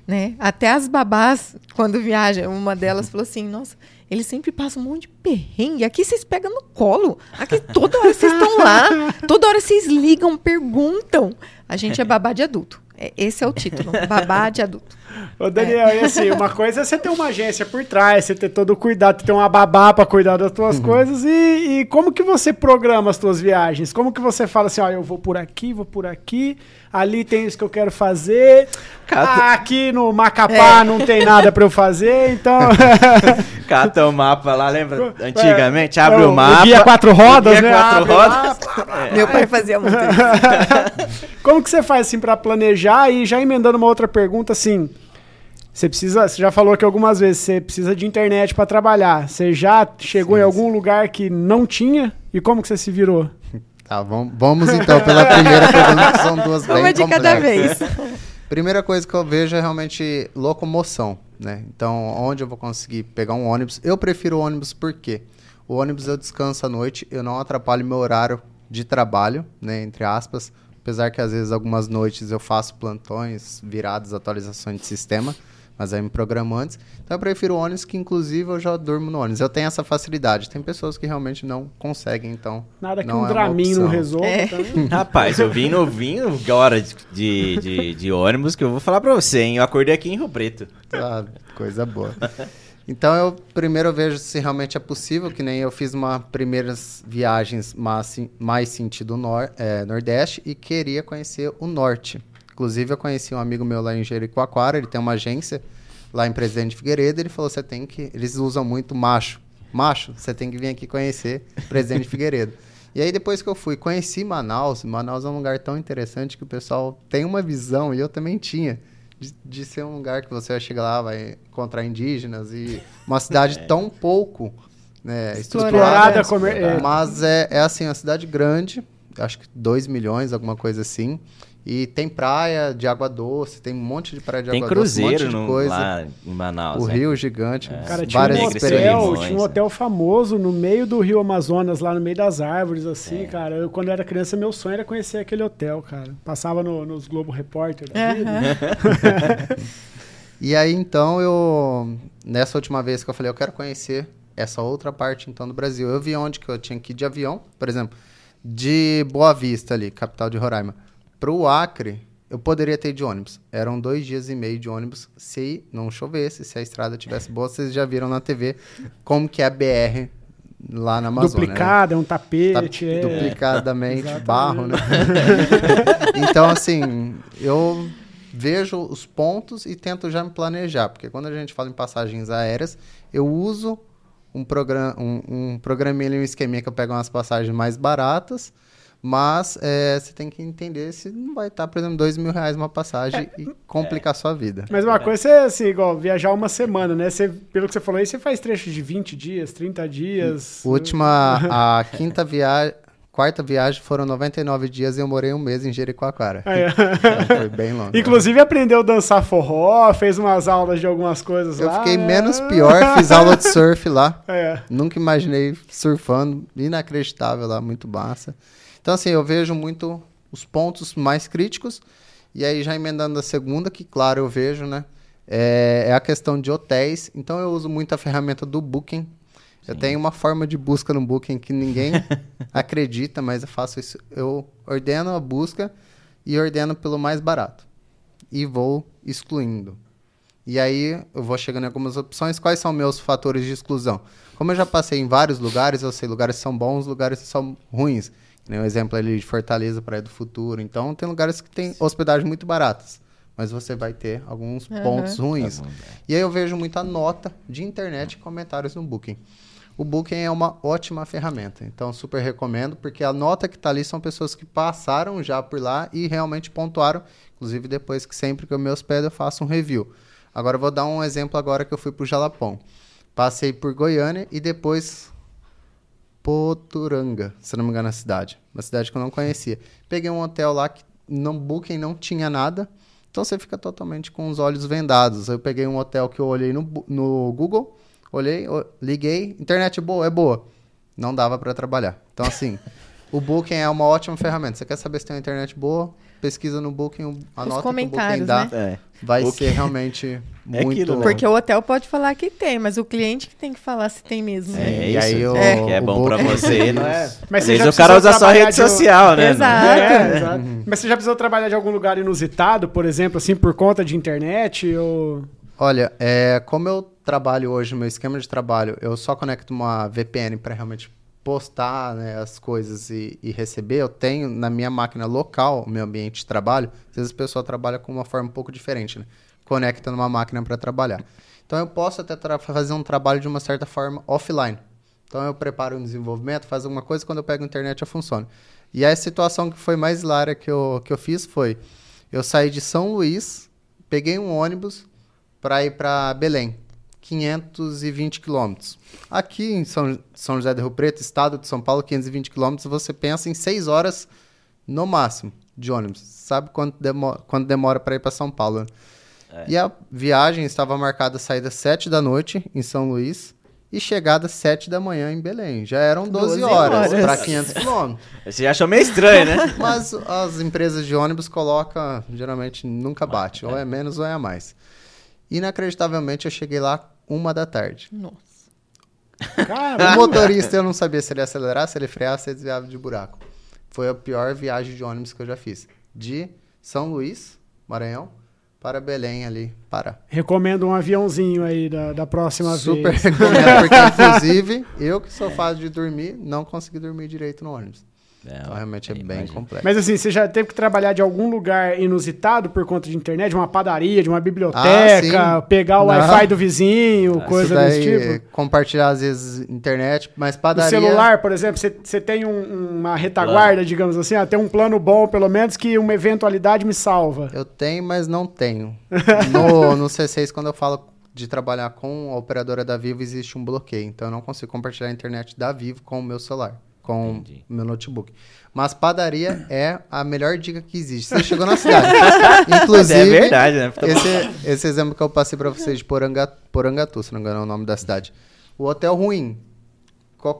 Né? Até as babás, quando viajam, uma delas falou assim, nossa, eles sempre passam um monte de perrengue. Aqui vocês pegam no colo. Aqui toda hora vocês estão lá. Toda hora vocês ligam, perguntam. A gente é babá de adulto. É- Esse é o título, babá de adulto. Ô, Daniel, e assim, uma coisa é você ter uma agência por trás, você ter todo o cuidado, ter uma babá pra cuidar das tuas Uhum. coisas e, e como que você programa as tuas viagens? Como que você fala assim, ó, eu vou por aqui, vou por aqui, ali tem isso que eu quero fazer, Cata- ah, aqui no Macapá não tem nada pra eu fazer, então... Cata o mapa lá, lembra? Antigamente, abre É, o mapa. guia quatro rodas, guia né? quatro Abre rodas. lá, Meu pai fazia muito isso. Como que você faz assim pra planejar e já emendando uma outra pergunta assim, você precisa, você já falou aqui algumas vezes, você precisa de internet pra trabalhar. Você já chegou em algum lugar que não tinha e como que você se virou? Tá, vamos, vamos então pela primeira pergunta, que são duas bem Uma de cada vez. complexas. Primeira coisa que eu vejo é realmente locomoção, né? Então, onde eu vou conseguir pegar um ônibus? Eu prefiro o ônibus porque o ônibus eu descanso à noite, eu não atrapalho meu horário de trabalho, né? Entre aspas. Apesar que às vezes algumas noites eu faço plantões, viradas, atualizações de sistema, mas aí eu me programo antes. Então eu prefiro o ônibus que inclusive eu já durmo no ônibus. Eu tenho essa facilidade. Tem pessoas que realmente não conseguem, então Nada que não um é Dramin não resolva É. também. Rapaz, eu vim novinho agora de, de, de, de ônibus que eu vou falar pra você, hein? Eu acordei aqui em Rio Preto. Ah, coisa boa. Então eu primeiro eu vejo se realmente é possível, que nem eu fiz uma primeiras viagens mais, mais sentido nor, é, nordeste e queria conhecer o norte. Inclusive eu conheci um amigo meu lá em Jericoacoara, ele tem uma agência lá em Presidente Figueiredo, ele falou você tem que, eles usam muito macho, macho, você tem que vir aqui conhecer Presidente Figueiredo. E aí depois que eu fui, conheci Manaus, Manaus é um lugar tão interessante que o pessoal tem uma visão e eu também tinha de, de ser um lugar que você vai chegar lá, vai encontrar indígenas e uma cidade tão pouco né, Explorada, estruturada, comer- é. mas é, é assim, uma cidade grande, acho que 2 milhões, alguma coisa assim. E tem praia de água doce, tem um monte de praia de Tem água doce, um monte cruzeiro de no- coisa. lá em Manaus. o né? rio gigante, Cara, tinha várias um hotel, tinha um hotel famoso no meio do Rio Amazonas, lá no meio das árvores, É. assim, cara. Eu, quando eu era criança, meu sonho era conhecer aquele hotel, cara. Passava no- nos Globo Repórter da vida. E aí, então, eu. Nessa última vez que eu falei, eu quero conhecer essa outra parte, então, do Brasil. Eu vi onde que eu tinha que ir de avião, por exemplo, de Boa Vista ali, capital de Roraima, pro Acre, eu poderia ter ido de ônibus. Eram dois dias e meio de ônibus se não chovesse, se a estrada tivesse boa. Vocês já viram na TV como que é a BR lá na Amazônia. né? Duplicada, é um Tá tapete. é. duplicadamente Exatamente. barro, né? então, assim, eu vejo os pontos e tento já me planejar, porque quando a gente fala em passagens aéreas, eu uso um, programa, um, um programinha, um esqueminha que eu pego umas passagens mais baratas, mas é, você tem que entender se não vai estar, por exemplo, dois mil reais uma passagem É, e complicar a sua vida. Mas uma coisa é assim, igual viajar uma semana, né? Você, pelo que você falou aí, você faz trechos de 20 dias, 30 dias. Última, a quinta viagem, quarta viagem foram 99 dias e eu morei um mês em Jericoacoara. É. Então, foi bem longe. Inclusive aprendeu a dançar forró, fez umas aulas de algumas coisas Eu lá. fiquei é. menos pior, fiz aula de surf lá. É. Nunca imaginei surfando, inacreditável lá, muito massa. Então, assim, eu vejo muito os pontos mais críticos. E aí, já emendando a segunda, que claro eu vejo, né? É, é a questão de hotéis. Então, eu uso muito a ferramenta do Booking. Eu tenho uma forma de busca no Booking que ninguém acredita, mas eu faço isso. Eu ordeno a busca e ordeno pelo mais barato. E vou excluindo. E aí eu vou chegando em algumas opções. Quais são meus fatores de exclusão? Como eu já passei em vários lugares, eu sei lugares que são bons, lugares que são ruins. Tem um exemplo ali de Fortaleza, Praia do Futuro. Então, tem lugares que tem hospedagem muito baratas. Mas você vai ter alguns Aham. pontos ruins. Tá bom, E aí eu vejo muita nota de internet e comentários no Booking. O Booking é uma ótima ferramenta, então super recomendo, porque a nota que está ali são pessoas que passaram já por lá e realmente pontuaram, inclusive depois que sempre que eu me hospedo eu faço um review. Agora eu vou dar um exemplo agora que eu fui para o Jalapão. Passei por Goiânia e depois Poturanga, se não me engano a cidade, uma cidade que eu não conhecia. Peguei um hotel lá que no Booking não tinha nada, então você fica totalmente com os olhos vendados. Eu peguei um hotel que eu olhei no, no Google, olhei, liguei, internet boa, é boa. Não dava para trabalhar. Então, assim, o Booking é uma ótima ferramenta. Você quer saber se tem uma internet boa? Pesquisa no Booking, o- a Os nota que o Booking comentários, dá né? É. vai O ser realmente É muito... aquilo, né? Porque o hotel pode falar que tem, mas o cliente que tem que falar se tem mesmo. né? É E isso. aí o- é, que é o bom pra Booking- você, não é? Mas Às você já vezes o cara usa só trabalhar rede de um- social, né? Exato. É, exato. Mas você já precisou trabalhar de algum lugar inusitado, por exemplo, assim, por conta de internet? Ou... Olha, é, como eu trabalho hoje, meu esquema de trabalho, eu só conecto uma VPN para realmente postar né, as coisas e, e receber. Eu tenho na minha máquina local, o meu ambiente de trabalho, às vezes a pessoa trabalha com uma forma um pouco diferente, né? Conecta numa máquina para trabalhar. Então eu posso até fazer um trabalho de uma certa forma offline. Então eu preparo um desenvolvimento, faço alguma coisa, quando eu pego a internet eu funciono. E a situação que foi mais hilária que eu, que eu fiz foi, eu saí de São Luís, peguei um ônibus para ir para Belém, 520 quilômetros. Aqui em São, São José do Rio Preto, estado de São Paulo, 520 quilômetros, você pensa em 6 horas no máximo de ônibus. Sabe quanto, demo quanto demora para ir para São Paulo? né? E a viagem estava marcada saída 7 da noite em São Luís e chegada 7 da manhã em Belém. Já eram 12, 12 horas horas. para 500 quilômetros. Você achou meio estranho, né? Mas as empresas de ônibus colocam, geralmente nunca bate, ou é menos ou é a mais. Inacreditavelmente eu cheguei lá uma da tarde. Nossa. O Caramba! motorista eu não sabia se ele ia acelerar, se ele frear, se ele desviava de buraco. Foi a pior viagem de ônibus que eu já fiz. De São Luís, Maranhão, para Belém ali, Pará. Recomendo um aviãozinho aí da, da próxima Super vez. recomendo, porque inclusive eu que sou fácil de dormir, não consegui dormir direito no ônibus. Então realmente é bem imagino. complexo. Mas assim, você já teve que trabalhar de algum lugar inusitado por conta de internet? De uma padaria, de uma Ah, biblioteca, sim. pegar o. Wi-Fi do vizinho, Ah, coisa daí, desse tipo? compartilhar às vezes internet, mas O padaria... celular, por exemplo, você- você tem um- uma retaguarda, digamos assim, ah, tem um plano bom, pelo menos, que uma eventualidade me salva. Eu tenho, mas não tenho. No, no C6, quando eu falo de trabalhar com a operadora da Vivo, existe um bloqueio. Então eu não consigo compartilhar a internet da Vivo com o meu celular, com Entendi. meu notebook. Mas padaria é a melhor dica que existe. Você chegou na cidade. Inclusive, é verdade, né? esse, esse exemplo que eu passei pra vocês de Poranga, Porangatu, se não me engano é o nome da cidade. O hotel ruim.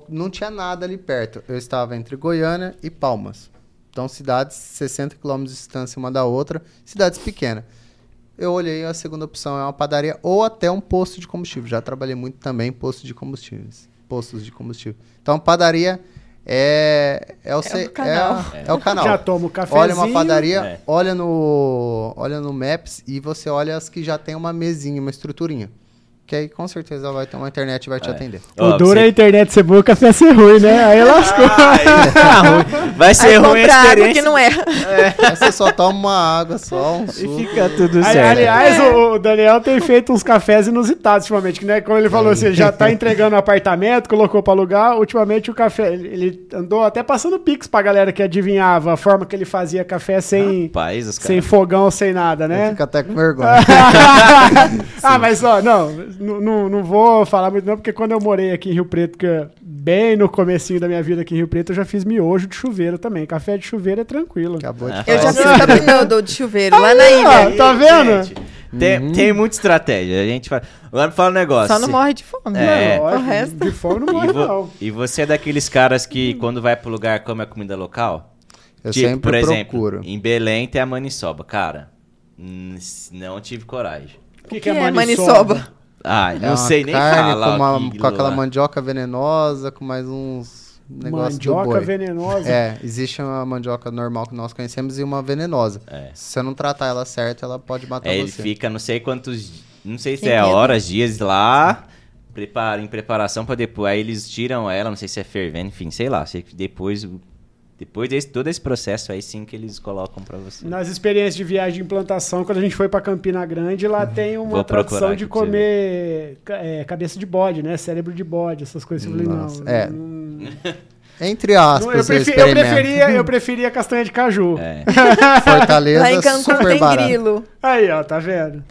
Não tinha nada ali perto. Eu estava entre Goiânia e Palmas. Então, cidades 60 quilômetros de distância uma da outra. Cidades pequenas. Eu olhei, a segunda opção é uma padaria ou até um posto de combustível. Já trabalhei muito também em postos de combustíveis. Postos de combustível. Então, padaria é, é, o, ce- o canal. é, é o canal. Já toma o cafezinho. Olha uma padaria, É. olha no olha no Maps e você olha as que já tem uma mesinha, uma estruturinha. Que aí com certeza vai ter uma internet e vai te É. atender. O Ó, duro é a internet ser boa, o café ser ruim, né? Aí lascou. Ai, tá. Vai ser Aí ruim a compra água experiência. que não é. Aí você só toma uma água, só um E suco. fica tudo certo. Aliás, o, o Daniel tem feito uns cafés inusitados ultimamente, que né, como ele falou, você já tá entregando apartamento, colocou pra alugar, ultimamente o café, ele andou até passando pix pra galera que adivinhava a forma que ele fazia café sem, Rapaz, sem fogão, sem nada, né? Fica até com vergonha. ah, mas ó, não, não, não- não vou falar muito não, porque quando eu morei aqui em Rio Preto, que é bem no comecinho da minha vida aqui em Rio Preto, eu já fiz miojo de chuveiro também. Café de chuveiro é tranquilo. Acabou de Eu já fiz também do, do chuveiro, lá na Aí, ilha. tá vendo? Gente, tem, tem muita estratégia. A gente fala. Agora me fala um negócio. Só não morre de fome. É. né? O Lógico, resto. de fome não E, morre, vo- não. e você é daqueles caras que, quando vai pro lugar, come a comida local? Eu Tipo, sempre por exemplo, procuro. em Belém tem a maniçoba. Cara, não tive coragem. O que, que é maniçoba? Ai, É não uma sei nem carne falar com, uma- com aquela mandioca venenosa, com mais uns negócios do Mandioca boi. venenosa. É, existe uma mandioca normal que nós conhecemos e uma venenosa. É. Se você não tratar ela certo, ela pode matar É, ele você. fica não sei quantos não sei se Tem é medo. horas, dias lá, prepara, em preparação pra depois. Aí eles tiram ela, não sei se é fervendo, enfim, sei lá. Sei que depois, depois desse, todo esse processo aí sim que eles colocam pra você. Nas experiências de viagem de implantação, quando a gente foi pra Campina Grande, lá tem uma Uhum. Vou tradição de comer é, cabeça de bode, né? Cérebro de bode, essas coisas. Eu falei, não, Nossa, é. não- Entre aspas, eu, eu, prefi- eu preferia, eu preferia castanha de caju. É. Fortaleza, Lá em Cancún super tem barato. grilo. Aí, ó, tá vendo?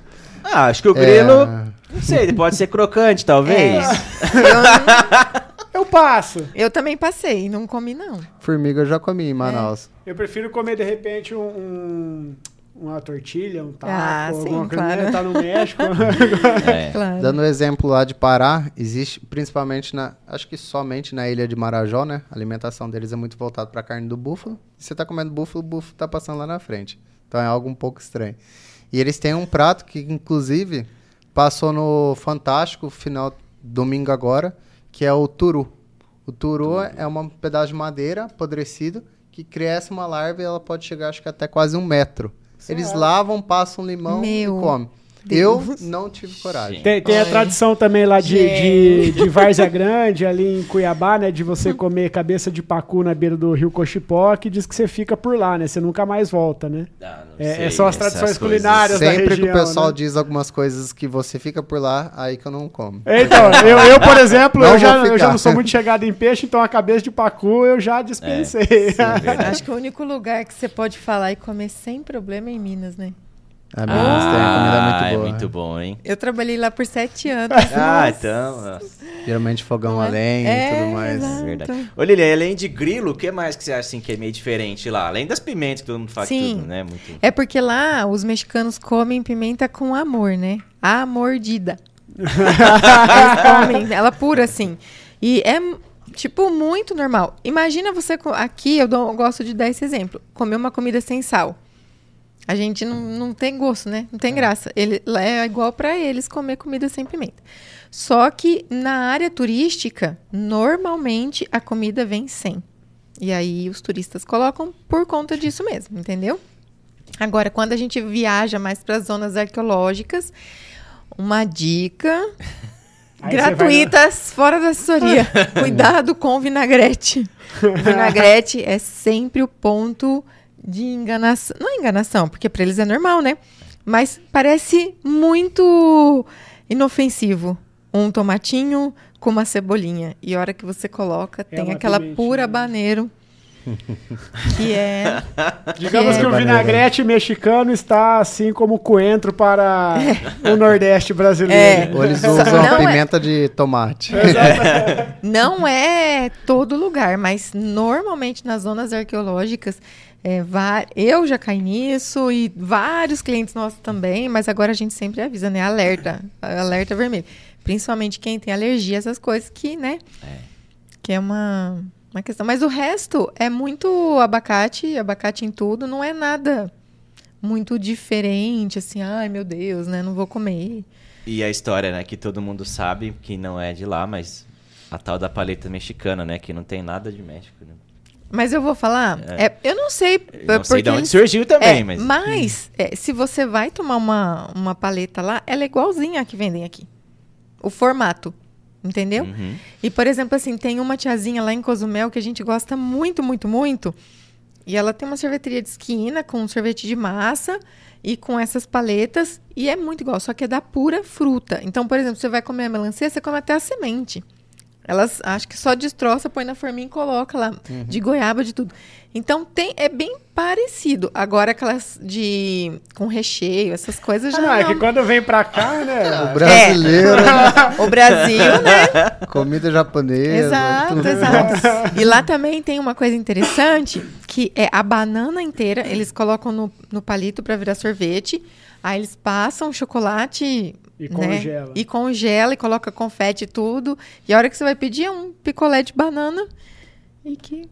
Ah, acho que o É, grilo, não sei, ele pode ser crocante, talvez. Eu, Eu passo. eu também passei, não comi não. Formiga eu já comi em Manaus. Eu prefiro comer, de repente, um, um- uma tortilha, um taco, Ah, alguma sim, coisa, né? claro. Tá no México. É. Claro. Dando o exemplo lá de Pará, existe principalmente na, acho que somente na ilha de Marajó, né? A alimentação deles é muito voltada para carne do búfalo. E você tá comendo búfalo, o búfalo tá passando lá na frente. Então é algo um pouco estranho. E eles têm um prato que inclusive passou no Fantástico final domingo agora, que é o turu. O turu é um pedaço de madeira apodrecido que cresce uma larva e ela pode chegar acho que até quase um metro. Eles Certo. lavam, passam limão Meu e comem. Deus. Eu não tive coragem. Tem, tem a tradição também lá de, de, de Várzea Grande, ali em Cuiabá, né? De você comer cabeça de pacu na beira do rio Cochipó, que diz que você fica por lá, né? Você nunca mais volta, né? Ah, não É- sei, são as tradições culinárias da Sempre que o região, pessoal né? diz algumas coisas que você fica por lá, aí que eu não como. Então, eu, eu, por exemplo, eu já, eu já não sou muito chegado em peixe, então a cabeça de pacu eu já dispensei. É verdade. Acho que o único lugar que você pode falar e comer sem problema é em Minas, né? A Minas tem a comida Ah, muito é boa. muito bom, hein? Eu trabalhei lá por sete anos. Ah, Nossa. então. nossa, Geralmente fogão é? a lenha É, e tudo mais. exato. é verdade. Ô, Lilian, além de grilo, o que mais que você acha assim, que é meio diferente lá? Além das pimentas, que todo mundo faz Sim. tudo, né? Muito... É porque lá os mexicanos comem pimenta com amor, né? A mordida. Eles comem ela pura, assim. E é, tipo, muito normal. Imagina você... Aqui, eu, dou- eu gosto de dar esse exemplo. Comer uma comida sem sal. A gente não, não tem gosto, né? Não tem graça. Ele, é igual pra eles comer comida sem pimenta. Só que na área turística, normalmente a comida vem sem. E aí os turistas colocam por conta disso mesmo, entendeu? Agora, quando a gente viaja mais para as zonas arqueológicas, uma dica Aí você gratuita, fora da assessoria. Cuidado com o vinagrete. O vinagrete é sempre o ponto de enganação. Não é enganação, porque para eles é normal, né? Mas parece muito inofensivo. Um tomatinho com uma cebolinha. E a hora que você coloca, É tem uma aquela pura habaneiro. que é Digamos Que que é- o vinagrete mexicano está assim como o coentro para o Nordeste brasileiro. Ou eles usam não é- pimenta de tomate. Não é todo lugar, mas normalmente nas zonas arqueológicas, é, eu já caí nisso e vários clientes nossos também, mas agora a gente sempre avisa, né? Alerta, alerta vermelho. Principalmente quem tem alergia, essas coisas que, né? Que é uma, uma questão. Mas o resto é muito abacate, abacate em tudo, não é nada muito diferente, assim, ai meu Deus, né? Não vou comer. E a história, né? Que todo mundo sabe que não é de lá, mas a tal da paleta mexicana, né? Que não tem nada de México. Né? Mas eu vou falar, É. é, eu não sei. Eu não sei porque de onde surgiu também, É, mas. mas é, se você vai tomar uma, uma paleta lá, ela é igualzinha a que vendem aqui. O formato. Entendeu? Uhum. E, por exemplo, assim, tem uma tiazinha lá em Cozumel que a gente gosta muito, muito, muito. E ela tem uma sorveteria de esquina com sorvete de massa e com essas paletas. E é muito igual, só que é da pura fruta. Então, por exemplo, você vai comer a melancia, você come até a semente. Elas acho que só destroça, põe na forminha e coloca lá, de goiaba, de tudo. Então tem, é bem parecido. Agora aquelas de com recheio, essas coisas já Ah, não, é que quando vem pra cá, O né? brasileiro, O Brasil, né? comida japonesa. Exato, tudo- exato. E lá também tem uma coisa interessante, que é a banana inteira, eles colocam no, no palito para virar sorvete, aí eles passam chocolate... E né, congela. E congela, e coloca confete e tudo. E a hora que você vai pedir é um picolé de banana e que...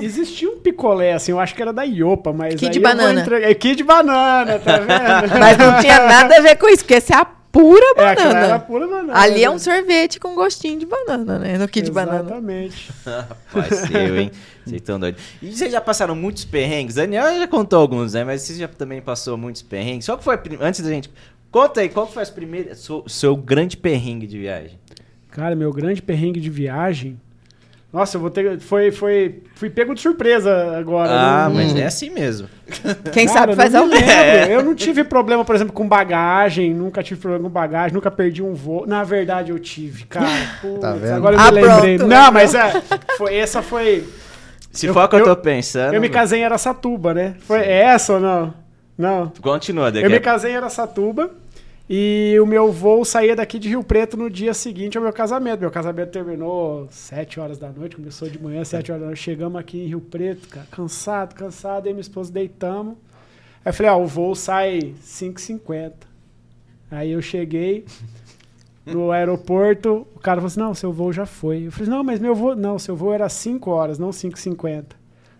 Existia um picolé, assim, eu acho que era da Iopa, mas. Kid aí de eu vou banana. entregar- É kid de banana, tá vendo? Mas não tinha nada a ver com isso, porque essa é a pura É, banana. era pura banana. Ali é né? um sorvete com gostinho de banana, né? No kit de banana. Exatamente. Rapaz, seu, hein? Vocês estão doidos. E vocês já passaram muitos perrengues? Daniel já contou alguns, né? Mas você já também passou muitos perrengues. Só que foi, antes da gente Conta aí, qual foi as primeiras, seu, seu grande perrengue de viagem? Cara, meu grande perrengue de viagem. Nossa, eu vou ter. Foi, foi, fui pego de surpresa agora. Ah, não- mas é assim mesmo. Quem Cara, sabe faz não ao lembro. Eu não tive problema, por exemplo, com bagagem. Nunca tive problema com bagagem. Nunca perdi um voo. Na verdade, eu tive, cara. Putz, Tá vendo? Agora eu Ah, me lembrei. pronto, não, mas é. Foi, essa foi. Se Eu- for o que eu, eu- tô pensando. Eu me casei em Aracatuba, né? Foi é essa ou não? Não. Continua, daqui Eu me casei em Aracatuba e o meu voo saía daqui de Rio Preto no dia seguinte ao meu casamento. Meu casamento terminou 7 horas da noite, começou de manhã, 7 horas da noite. Chegamos aqui em Rio Preto, cara, cansado, cansado. Aí minha esposa deitamos. Aí eu falei, ó, o voo sai 5h50. Aí eu cheguei no aeroporto, o cara falou assim, não, seu voo já foi. Eu falei, não, mas meu voo... Não, seu voo era 5 horas, não 5h50.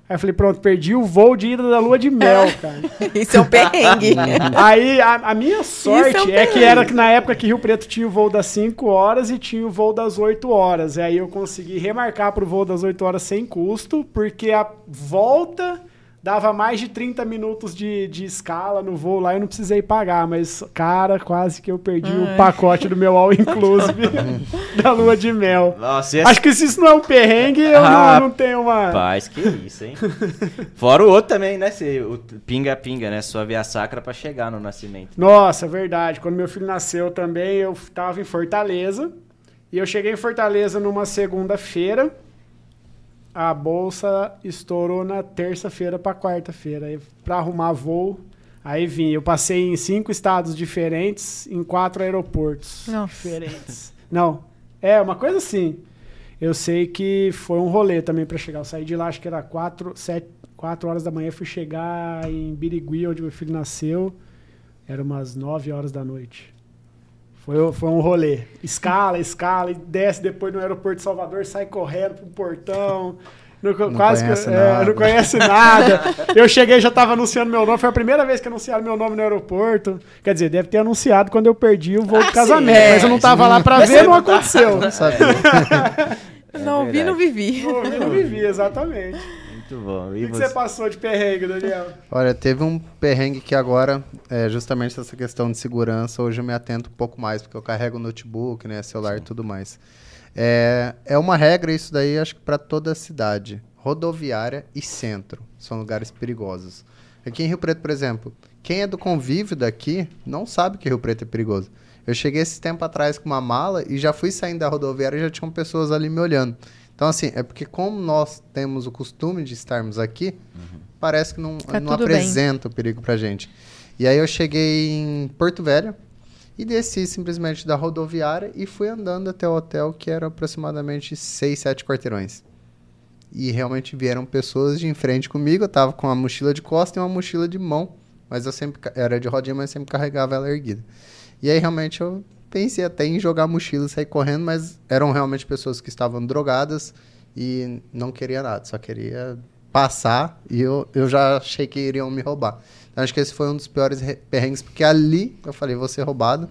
Aí eu falei, pronto, perdi o voo de ida da lua de mel, cara. Isso é um perrengue. Aí a, a minha sorte Isso é é, que era que na época que Rio Preto tinha o voo das 5 horas e tinha o voo das 8 horas. E aí eu consegui remarcar pro voo das 8 horas sem custo, porque a volta dava mais de 30 minutos de, de escala no voo lá e eu não precisei pagar. Mas, cara, quase que eu perdi o Ai. pacote do meu all inclusive da lua de mel. Nossa, e Acho que se isso não é um perrengue, eu Ah, não, não tenho uma. Rapaz, que isso, hein? Fora o outro também, né? Se- O pinga-pinga, né? Sua via sacra pra chegar no nascimento. Nossa, é verdade. Quando meu filho nasceu também, eu tava em Fortaleza. E eu cheguei em Fortaleza numa segunda-feira. A bolsa estourou na terça-feira pra quarta-feira. Pra arrumar voo, aí vim. Eu passei em cinco estados diferentes, em quatro aeroportos Nossa. diferentes. Não, é uma coisa assim. Eu sei que foi um rolê também pra chegar. Eu saí de lá, acho que era quatro, sete, quatro horas da manhã. Fui chegar em Birigui, onde meu filho nasceu. Era umas 9 horas da noite. Foi, foi um rolê. Escala, escala, e desce depois no aeroporto de Salvador, sai correndo pro portão. Não, quase que- conhece é, nada. não conhece nada. Eu cheguei já tava anunciando meu nome. Foi a primeira vez que anunciaram meu nome no aeroporto. Quer dizer, deve ter anunciado quando eu perdi o voo Ah, de casamento. sim, é. mas eu não tava lá pra Mas ver, não não aconteceu. Não sabia. não vi, não vivi. Não, eu não vivi, exatamente. Muito bom. O E que, que você? você passou de perrengue, Daniel? Olha, teve um perrengue que agora, é, justamente essa questão de segurança, hoje eu me atento um pouco mais, porque eu carrego notebook, né, celular e tudo mais. É, é uma regra isso daí, acho que para toda a cidade. Rodoviária e centro são lugares perigosos. Aqui em Rio Preto, por exemplo, quem é do convívio daqui não sabe que Rio Preto é perigoso. Eu cheguei esse tempo atrás com uma mala e já fui saindo da rodoviária e já tinham pessoas ali me olhando. Então, assim, é porque como nós temos o costume de estarmos aqui, parece que não, Tá não tudo bem. apresenta o perigo pra gente. E aí eu cheguei em Porto Velho e desci simplesmente da rodoviária e fui andando até o hotel, que era aproximadamente 6, 7 quarteirões. E realmente vieram pessoas de em frente comigo, eu tava com uma mochila de costa e uma mochila de mão, mas eu sempre, era de rodinha, mas sempre carregava ela erguida. E aí realmente eu pensei até em jogar mochila e sair correndo, mas eram realmente pessoas que estavam drogadas e não queria nada, só queria passar e eu, eu já achei que iriam me roubar. Então acho que esse foi um dos piores re- perrengues, porque ali eu falei, vou ser roubado,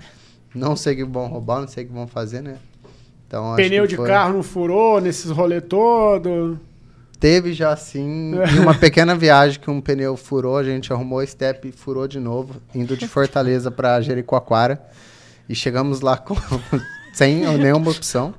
não sei o que vão roubar, não sei o que vão fazer, né? Então, Pneu de foi- carro não furou nesses rolê todo. Teve já sim, em uma pequena viagem que um pneu furou, a gente arrumou o step e furou de novo, indo de Fortaleza para Jericoacoara. E chegamos lá com sem nenhuma opção.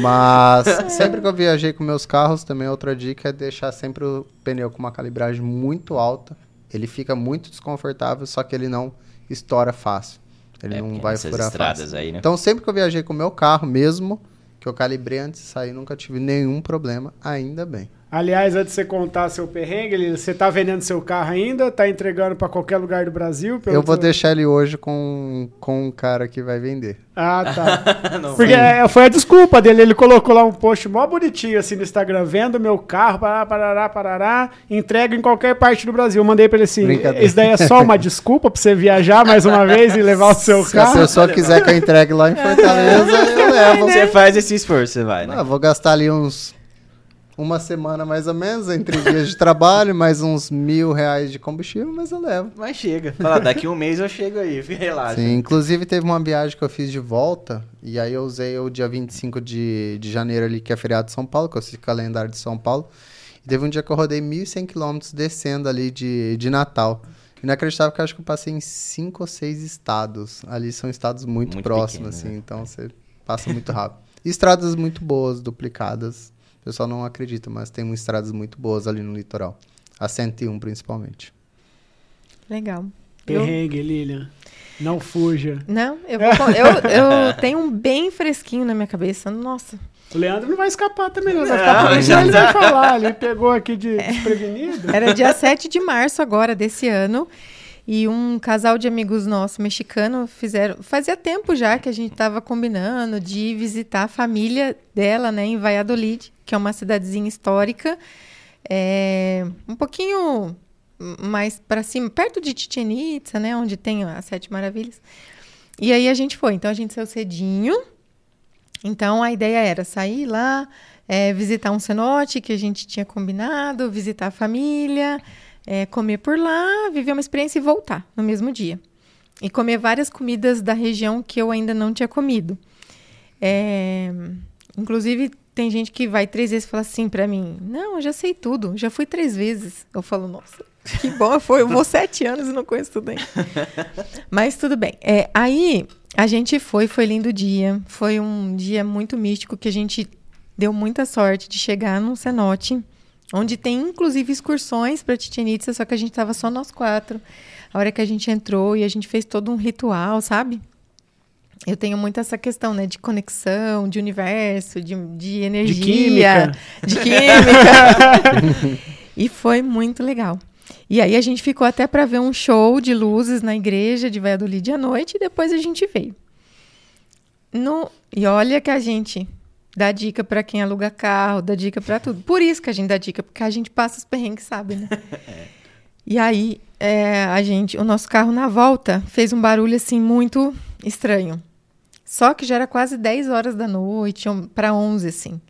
Mas sempre que eu viajei com meus carros, também outra dica é deixar sempre o pneu com uma calibragem muito alta. Ele fica muito desconfortável, só que ele não estoura fácil. Ele É, não vai furar estradas fácil. aí, né? Então sempre que eu viajei com o meu carro mesmo, que eu calibrei antes de sair, nunca tive nenhum problema, ainda bem. Aliás, antes de você contar seu perrengue, você tá vendendo seu carro ainda? Tá entregando pra qualquer lugar do Brasil? Pelo eu vou seu- deixar ele hoje com, com um cara que vai vender. Ah, tá. Não Porque é, foi a desculpa dele. Ele colocou lá um post mó bonitinho assim no Instagram, vendo meu carro, parará, parará, parará, entrega em qualquer parte do Brasil. Eu mandei pra ele assim, Brincadeira. isso daí é só uma desculpa pra você viajar mais uma vez e levar o seu Se a carro? pessoa quiser que eu entregue lá em Fortaleza, eu levo. Você faz esse esforço, você vai, né? Ah, vou gastar ali uns. Uma semana mais ou menos, entre dias de trabalho, mais uns mil reais de combustível, mas eu levo. Mas chega. Fala, daqui um mês eu chego aí, relaxa. Sim, inclusive teve uma viagem que eu fiz de volta, e aí eu usei o dia 25 de, de janeiro ali, que é feriado de São Paulo, que eu assisti calendário de São Paulo. E teve um dia que eu rodei 1.100 quilômetros descendo ali de, de Natal. Inacreditável que eu acho que eu passei em cinco ou seis estados. Ali são estados muito, Muito próximos, pequeno, assim, né? então você passa muito rápido. E estradas muito boas, duplicadas. O pessoal não acredita, mas tem estradas muito boas ali no litoral. A 101, principalmente. Legal. Eu, Perrengue, Lilian. Não fuja. não, eu, vou, eu, eu tenho um bem fresquinho na minha cabeça. Nossa. O Leandro não vai escapar também, não. Vai ficar por já ele vai falar. Ele pegou aqui de desprevenido. Era dia 7 de março agora desse ano. E um casal de amigos nossos mexicano fizeram. Fazia tempo já que a gente estava combinando de visitar a família dela, né, em Valladolid, que é uma cidadezinha histórica. é, um pouquinho mais para cima, perto de Chichen Itza, né, onde tem as Sete Maravilhas. E aí a gente foi. Então a gente saiu cedinho. Então a ideia era sair lá, é, visitar um cenote que a gente tinha combinado, visitar a família, é, comer por lá, viver uma experiência e voltar no mesmo dia. E comer várias comidas da região que eu ainda não tinha comido. É, inclusive, tem gente que vai três vezes e fala assim pra mim: Não, eu já sei tudo, já fui três vezes. Eu falo: Nossa, que bom, foi, eu vou sete anos e não conheço tudo ainda. Mas tudo bem. É, aí a gente foi, foi lindo dia. Foi um dia muito místico que a gente deu muita sorte de chegar num cenote, onde tem inclusive excursões para Chichen Itza, só que a gente tava só nós quatro. A hora que a gente entrou e a gente fez todo um ritual, sabe? Eu tenho muito essa questão, né, de conexão, de universo, de, de energia, química. de química. e foi muito legal. E aí a gente ficou até para ver um show de luzes na igreja de Valladolid à noite e depois a gente veio. No, e olha que a gente dá dica para quem aluga carro, dá dica para tudo. Por isso que a gente dá dica, porque a gente passa os perrengues, sabe, né? E aí é, a gente, o nosso carro na volta fez um barulho assim muito estranho. Só que já era quase 10 horas da noite, para 11 assim.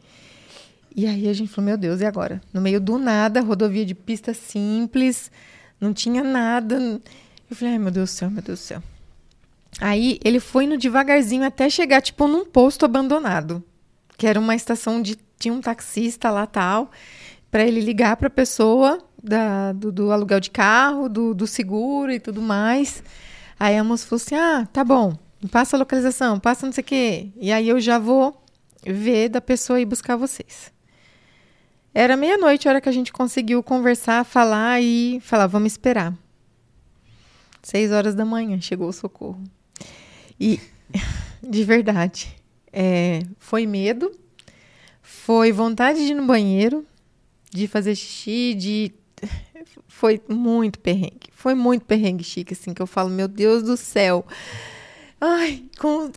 E aí a gente falou, meu Deus, e agora? No meio do nada, rodovia de pista simples, não tinha nada. Eu falei, ai meu Deus do céu, meu Deus do céu. Aí ele foi indo devagarzinho até chegar, tipo, num posto abandonado. Que era uma estação de. Tinha um taxista lá tal. para ele ligar pra pessoa da, do, do aluguel de carro, do, do seguro e tudo mais. Aí a moça falou assim: ah, tá bom, passa a localização, passa não sei o quê. E aí eu já vou ver da pessoa ir buscar vocês. Era meia-noite a hora que a gente conseguiu conversar, falar e falar, vamos esperar. Seis horas da manhã chegou o socorro. E, de verdade, é, foi medo, foi vontade de ir no banheiro, de fazer xixi, de. Foi muito perrengue. Foi muito perrengue chique, assim, que eu falo, meu Deus do céu. Ai, com,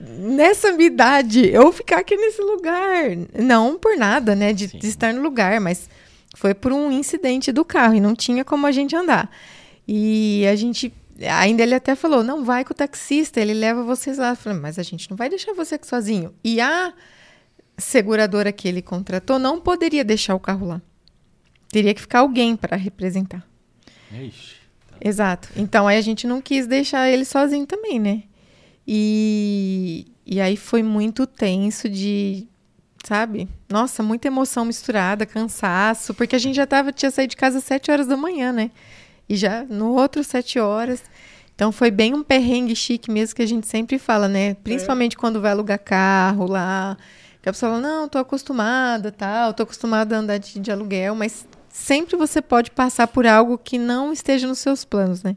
nessa minha idade, eu ficar aqui nesse lugar. Não por nada, né, de, de, estar no lugar, mas foi por um incidente do carro e não tinha como a gente andar. E a gente. Ainda ele até falou: não vai com o taxista, ele leva vocês lá. Eu falei, mas a gente não vai deixar você aqui sozinho. E a seguradora que ele contratou não poderia deixar o carro lá. Teria que ficar alguém para representar. Ixi, tá. Exato. Então aí a gente não quis deixar ele sozinho também, né? E, e aí foi muito tenso de, sabe? Nossa, muita emoção misturada, cansaço, porque a gente já tava, tinha saído de casa às sete horas da manhã, né? E já no outro sete horas. Então foi bem um perrengue chique mesmo que a gente sempre fala, né? Principalmente é. quando vai alugar carro lá. Que a pessoa fala, não, tô acostumada, tal, tô acostumada a andar de, de aluguel, mas sempre você pode passar por algo que não esteja nos seus planos, né?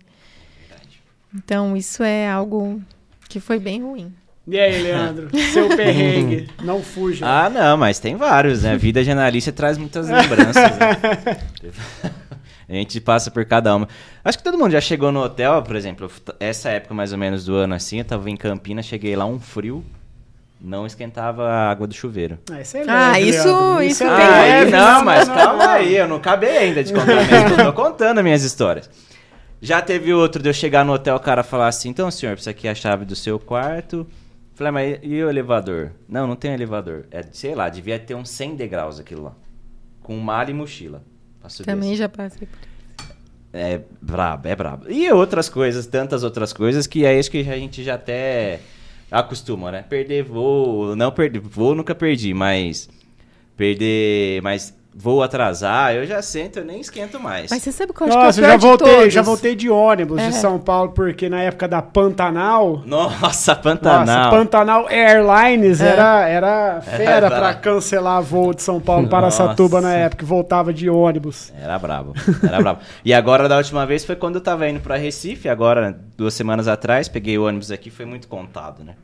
Então, isso é algo que foi bem ruim. E aí, Leandro? Seu perrengue, não fuja. Ah, não, mas tem vários, né? A vida de analista traz muitas lembranças. né? A gente passa por cada uma. Acho que todo mundo já chegou no hotel, por exemplo, essa época mais ou menos do ano assim, eu tava em Campinas, cheguei lá um frio, não esquentava a água do chuveiro. Ah, isso é leve, ah isso, Leandro. isso, é tem Ah, leve, não, mas não- calma aí, eu não acabei ainda de contar minhas, tô contando minhas histórias. Já teve outro de eu chegar no hotel, o cara falar assim, então senhor, isso aqui é a chave do seu quarto. Falei, mas e o elevador? Não, não tem elevador. É, sei lá, devia ter uns 100 degraus aquilo lá. Com mala e mochila. Subir Também assim. já passei por É brabo, é brabo. E outras coisas, tantas outras coisas, que é isso que a gente já até acostuma, né? Perder voo, não perder, voo nunca perdi, mas perder, mas vou atrasar, eu já sento, eu nem esquento mais. Mas você sabe qual Nossa, que é eu o já pior de voltei, já voltei de ônibus É. de São Paulo, porque na época da Pantanal. Nossa, Pantanal. Nossa, Pantanal Airlines É. era, era fera Era pra cancelar voo de São Paulo para Nossa. Satuba na época, voltava de ônibus. Era brabo, era brabo. E agora, da última vez, foi quando eu tava indo pra Recife, agora, duas semanas atrás, peguei o ônibus aqui, foi muito contado, né?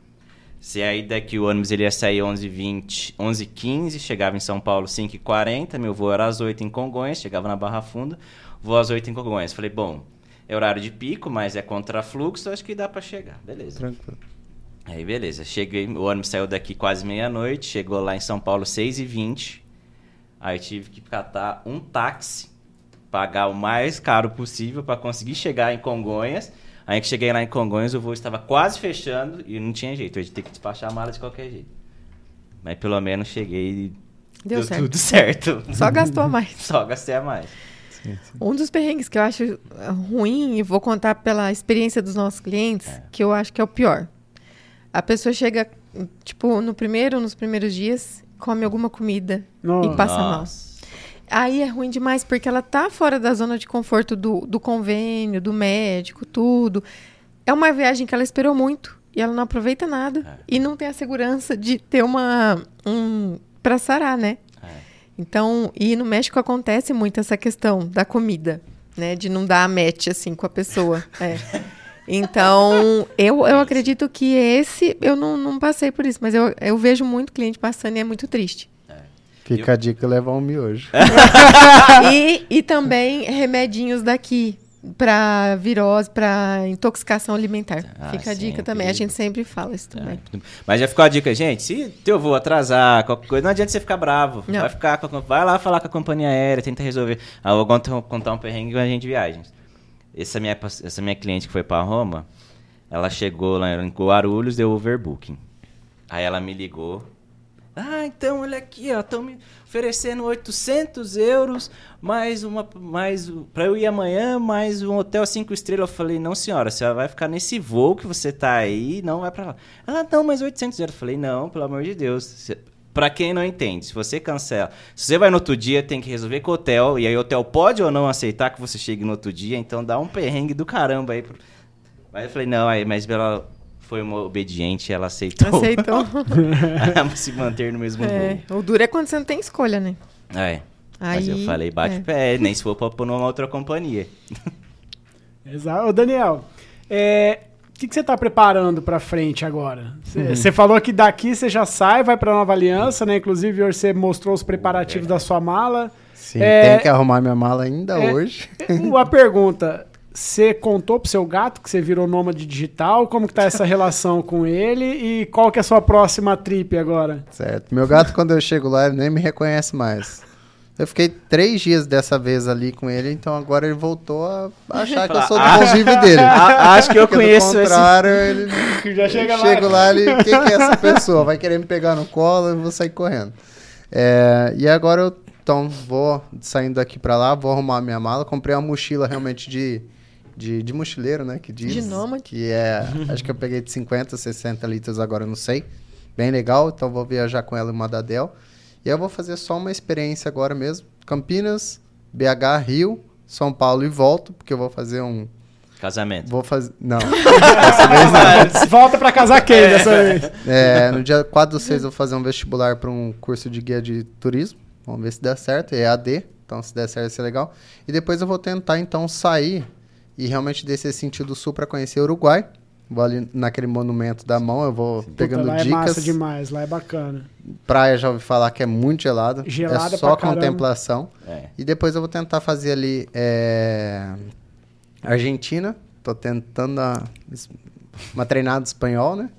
Se aí daqui o ônibus ele ia sair 11h20, 11h15, chegava em São Paulo 5h40, meu voo era às 8 em Congonhas, chegava na Barra Funda, voo às 8 em Congonhas. Falei, bom, é horário de pico, mas é contrafluxo, acho que dá pra chegar, beleza. Tranquilo. Aí beleza, cheguei, o ônibus saiu daqui quase meia-noite, chegou lá em São Paulo 6h20. Aí tive que catar um táxi, pagar o mais caro possível para conseguir chegar em Congonhas. Aí que cheguei lá em Congonhas, o voo estava quase fechando e não tinha jeito, eu ia ter que despachar a mala de qualquer jeito. Mas pelo menos cheguei e Deu certo. tudo certo. Só gastou a mais. Só gastei a mais. Um dos perrengues que eu acho eh, ruim, e vou contar pela experiência dos nossos clientes, que eu acho que é o pior. A pessoa chega, tipo, no primeiro, nos primeiros dias, come alguma comida Nossa. e passa mal. Aí é ruim demais, porque ela tá fora da zona de conforto do, do convênio, do médico, tudo. É uma viagem que ela esperou muito e ela não aproveita nada. É. E não tem a segurança de ter uma. Um, pra sarar, né? É. Então, e no México acontece muito essa questão da comida, né? De não dar a match, assim, com a pessoa. É. Então, eu, eu acredito que esse, eu não, não passei por isso, mas eu, eu vejo muito cliente passando e é muito triste. Fica a dica levar um miojo. e, e também remedinhos daqui para virose, para intoxicação alimentar. Ah, Fica a dica também. A gente sempre fala isso também. É. Mas já ficou a dica, gente. Se teu voo atrasar, qualquer coisa, não adianta você ficar bravo. Não. Vai, ficar com a- vai lá falar com a companhia aérea, tenta resolver. Ah, eu vou contar, um perrengue com a gente de viagens. Essa minha, essa minha cliente que foi pra Roma, ela chegou lá em Guarulhos, deu overbooking. Aí ela me ligou. Ah, então olha aqui, estão me oferecendo 800 euros mais uma, mais pra eu ir amanhã, mais um hotel cinco estrelas. Eu falei, não senhora, você vai ficar nesse voo que você tá aí, não vai pra lá. Ela, não, mais 800 euros. Eu falei, não, pelo amor de Deus. Pra quem não entende, se você cancela, se você vai no outro dia, tem que resolver com o hotel, e aí o hotel pode ou não aceitar que você chegue no outro dia, então dá um perrengue do caramba aí. pro- Mas eu falei, não, aí, mas ela foi uma obediente, ela aceitou. Aceitou. se manter no mesmo É, voo. o duro é quando você não tem escolha, né? É. Mas eu Aí, falei, bate é. o pé, nem se for pra pôr numa outra companhia. Exato. Ô, Daniel, é, o que, que você está preparando para frente agora? Você falou que daqui você já sai, vai para Nova Aliança, né? Inclusive, hoje você mostrou os preparativos da sua mala. Sim, É, tem que arrumar minha mala ainda é, hoje. Uma pergunta. Você contou pro seu gato que você virou nômade digital? Como que tá essa relação com ele? E qual que é a sua próxima trip agora? Certo. Meu gato, quando eu chego lá, ele nem me reconhece mais. Eu fiquei três dias dessa vez ali com ele, então agora ele voltou a achar que eu sou do Ah, convívio dele. a- acho que eu Porque conheço do esse- contrário, ele Já chega eu lá. chego lá, ele, quem que é essa pessoa? Vai querer me pegar no colo, eu vou sair correndo. É, e agora eu então, vou saindo daqui pra lá, vou arrumar minha mala. Comprei uma mochila realmente de, de, de mochileiro, né? Que diz. De nômade. Que é, acho que eu peguei de 50, 60 litros agora, não sei. Bem legal, então vou viajar com ela em Madadel. E eu vou fazer só uma experiência agora mesmo. Campinas, BH, Rio, São Paulo e volto, porque eu vou fazer um... Casamento. Vou fazer... Não, dessa vez não. Volta pra casar quem dessa vez? É, no dia 4 do 6 eu vou fazer um vestibular para um curso de guia de turismo. Vamos ver se dá certo. É AD, então se der certo vai ser legal. E depois eu vou tentar então sair e realmente descer esse sentido sul para conhecer o Uruguai. Vou ali naquele monumento da mão, eu vou pegando Puta, lá é massa dicas. demais, lá é bacana. Praia já ouvi falar que é muito gelado. Gelada é só contemplação. É. E depois eu vou tentar fazer ali é, Argentina. Tô tentando a- uma treinada de espanhol, né?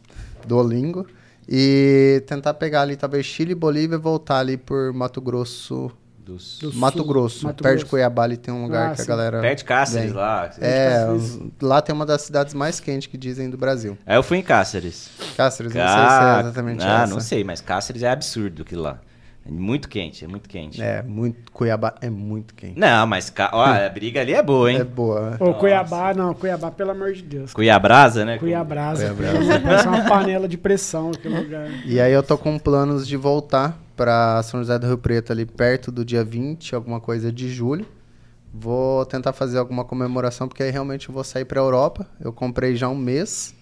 Duolingo. E tentar pegar ali talvez Chile, Bolívia e voltar ali por Mato Grosso. Dos... Do Mato sul, Grosso. Mato perto de Grosso. Cuiabá ali tem um lugar Ah, que a sim. galera. Perto de Cáceres vem. lá. É, Cáceres. lá tem uma das cidades mais quentes que dizem do Brasil. Aí eu fui em Cáceres. Cáceres, não sei se é Cá- exatamente ah, essa. não sei, mas Cáceres é absurdo aquilo lá. É muito quente, é muito quente. É, muito. Cuiabá é muito quente. Não, mas Cá- ó, a briga ali é boa, hein? É boa. Ô, Cuiabá, não, Cuiabá, pelo amor de Deus. Cuiabrasa, né? Cuiabrasa. Cuiabrasa. Parece uma panela de pressão aquele lugar. E aí eu tô com planos de voltar para São José do Rio Preto ali perto do dia 20, alguma coisa de julho. Vou tentar fazer alguma comemoração, porque aí realmente eu vou sair para a Europa. Eu comprei já um mês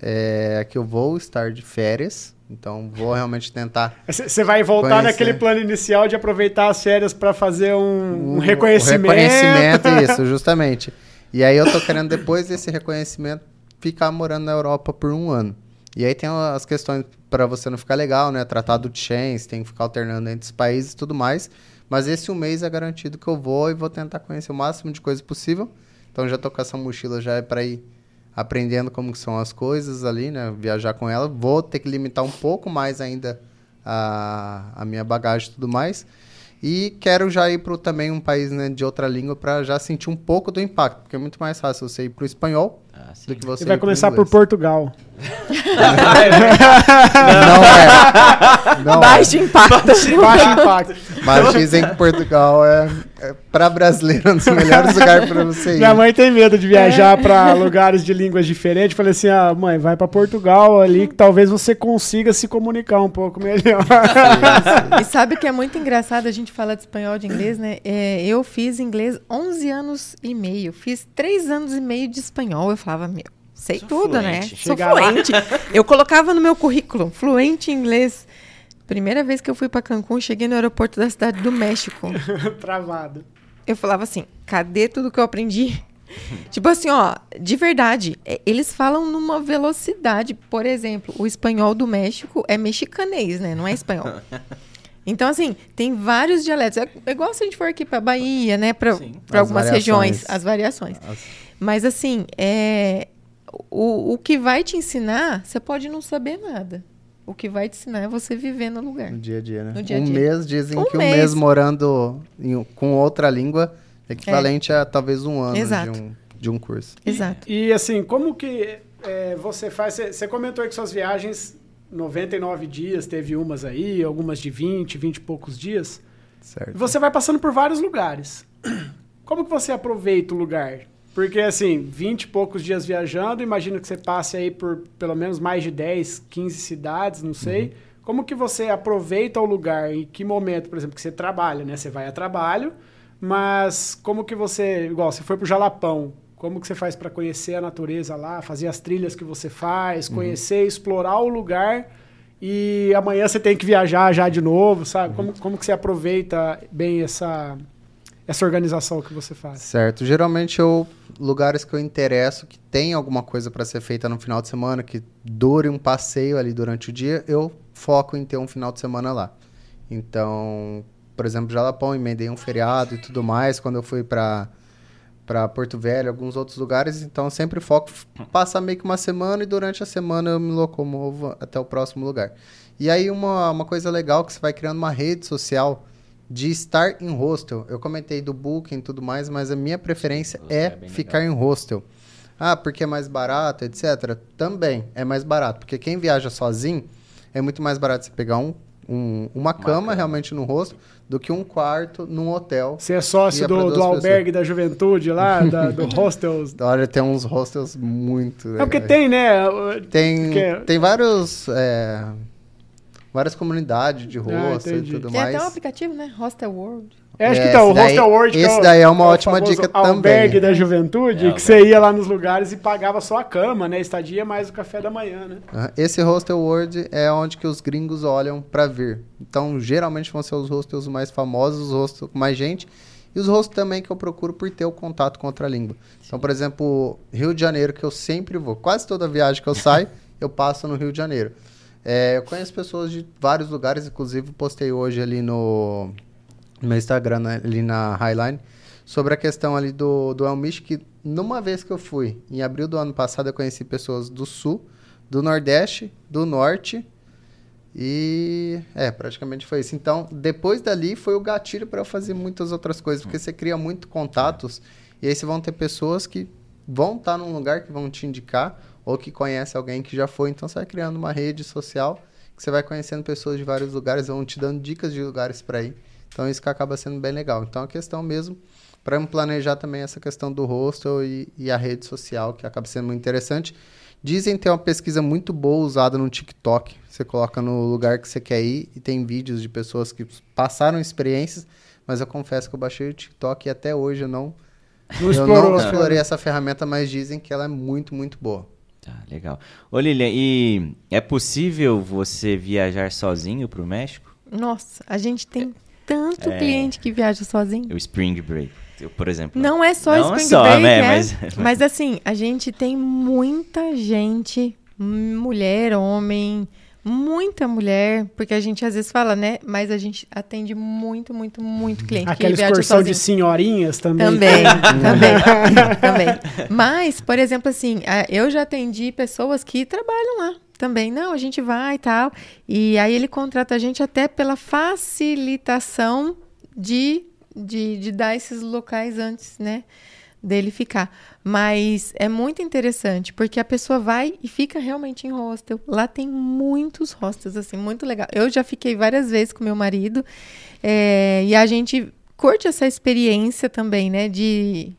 é, que eu vou estar de férias. Então vou realmente tentar. Você vai voltar conhecer. naquele plano inicial de aproveitar as férias para fazer um, um reconhecimento. Um reconhecimento, isso, justamente. E aí eu tô querendo depois desse reconhecimento ficar morando na Europa por um ano. E aí tem as questões para você não ficar legal, né? Tratado de chance, tem que ficar alternando entre os países e tudo mais. Mas esse um mês é garantido que eu vou e vou tentar conhecer o máximo de coisa possível. Então já tô com essa mochila já é para ir aprendendo como são as coisas ali, né? Viajar com ela. Vou ter que limitar um pouco mais ainda a, a minha bagagem e tudo mais. E quero já ir para também um país né, de outra língua para já sentir um pouco do impacto, porque é muito mais fácil você ir para o espanhol ah, do que você. Você vai começar por Portugal. Não é. Não Baixo é. impacto. Baixo impacto. Mas dizem que Portugal é, é para brasileiro um dos melhores lugares para você ir. Minha mãe tem medo de viajar é. para lugares de línguas diferentes. Falei assim: ah, mãe, vai para Portugal ali que talvez você consiga se comunicar um pouco melhor. Sim, sim. E sabe que é muito engraçado a gente falar de espanhol de inglês, né? É, eu fiz inglês 11 anos e meio. Fiz 3 anos e meio de espanhol. Eu falava, meu Sei Sou tudo, né? fluente. né? Chega Sou fluente. Eu colocava no meu currículo, fluente em inglês. Primeira vez que eu fui para Cancún, cheguei no aeroporto da cidade do México. Travado. Eu falava assim: cadê tudo que eu aprendi? tipo assim, ó, de verdade, é, eles falam numa velocidade. Por exemplo, o espanhol do México é mexicanês, né? Não é espanhol. Então, assim, tem vários dialetos. É igual se a gente for aqui para Bahia, né? Para algumas variações. regiões, as variações. As... Mas, assim, é, o, o que vai te ensinar, você pode não saber nada. O que vai te ensinar é você viver no lugar. No dia a dia, né? Dia -a -dia. Um mês, dizem um que mês. um mês morando em, com outra língua é equivalente é. a talvez um ano de um, de um curso. Exato. E, e assim, como que é, você faz... Você comentou que suas viagens, 99 dias, teve umas aí, algumas de 20, 20 e poucos dias. Certo. Você vai passando por vários lugares. Como que você aproveita o lugar? Porque, assim, 20 e poucos dias viajando, imagino que você passe aí por pelo menos mais de 10, 15 cidades, não sei. Uhum. Como que você aproveita o lugar? Em que momento, por exemplo, que você trabalha, né? Você vai a trabalho, mas como que você... Igual, você foi pro Jalapão. Como que você faz para conhecer a natureza lá, fazer as trilhas que você faz, uhum. conhecer, explorar o lugar e amanhã você tem que viajar já de novo, sabe? Uhum. Como, como que você aproveita bem essa, essa organização que você faz? Certo. Geralmente eu lugares que eu interesso, que tem alguma coisa para ser feita no final de semana, que dure um passeio ali durante o dia, eu foco em ter um final de semana lá. Então, por exemplo, Jalapão, emendei um feriado e tudo mais, quando eu fui para para Porto Velho, alguns outros lugares, então sempre foco passar meio que uma semana e durante a semana eu me locomovo até o próximo lugar. E aí uma, uma coisa legal que você vai criando uma rede social de estar em hostel. Eu comentei do booking e tudo mais, mas a minha preferência Sim, é, é ficar legal. em hostel. Ah, porque é mais barato, etc. Também é mais barato, porque quem viaja sozinho é muito mais barato você pegar um, um uma, uma cama, cama, realmente no hostel do que um quarto num hotel. Você é sócio do, do albergue da juventude lá, da, do hostels? Olha, tem uns hostels muito. É porque tem, né? Tem, porque... tem vários. É várias comunidades de hostel ah, e tudo Tem mais. Tem até um aplicativo, né? Hostel World. É, acho é, que tá, o Hostel World. Esse é daí é uma é ótima dica também. albergue da juventude, é, que você ia lá nos lugares e pagava só a cama, né? Estadia mais o café da manhã, né? Esse Hostel World é onde que os gringos olham para vir. Então, geralmente vão ser os hostels mais famosos, os hostels com mais gente. E os hostels também que eu procuro por ter o contato com outra língua. Então, por exemplo, Rio de Janeiro, que eu sempre vou. Quase toda viagem que eu saio, eu passo no Rio de Janeiro. É, eu conheço pessoas de vários lugares, inclusive postei hoje ali no, no meu Instagram, né, ali na Highline, sobre a questão ali do, do Elmish, que numa vez que eu fui, em abril do ano passado, eu conheci pessoas do Sul, do Nordeste, do Norte e é, praticamente foi isso. Então, depois dali foi o gatilho para eu fazer muitas outras coisas, porque você cria muito contatos e aí você vão ter pessoas que vão estar num lugar que vão te indicar ou que conhece alguém que já foi. Então você vai criando uma rede social que você vai conhecendo pessoas de vários lugares, vão te dando dicas de lugares para ir. Então isso que acaba sendo bem legal. Então a questão mesmo para planejar também essa questão do hostel e, e, a rede social, que acaba sendo muito interessante. Dizem ter uma pesquisa muito boa usada no TikTok. Você coloca no lugar que você quer ir e tem vídeos de pessoas que passaram experiências, mas eu confesso que eu baixei o TikTok e até hoje eu não, Não eu explorou. não né? explorei essa ferramenta, mas dizem que ela é muito, muito boa. Tá, legal. Ô Lilian, e é possível você viajar sozinho pro México? Nossa, a gente tem tanto É. cliente que viaja sozinho. O Spring Break, por exemplo. Não é só Não Spring só, Break, né, é. mas- Mas... assim, a gente tem muita gente, mulher, homem, muita mulher, porque a gente às vezes fala, né? Mas a gente atende muito, muito, muito cliente Aquela excursão de senhorinhas também. Também, também, também. Mas, por exemplo, assim, eu já atendi pessoas que trabalham lá também. Não, a gente vai e tal. E aí ele contrata a gente até pela facilitação de, de, de dar esses locais antes, né? Dele ficar. Mas é muito interessante, porque a pessoa vai e fica realmente em hostel. Lá tem muitos hostels, assim, muito legal. Eu já fiquei várias vezes com meu marido é, e a gente curte essa experiência também, né? De,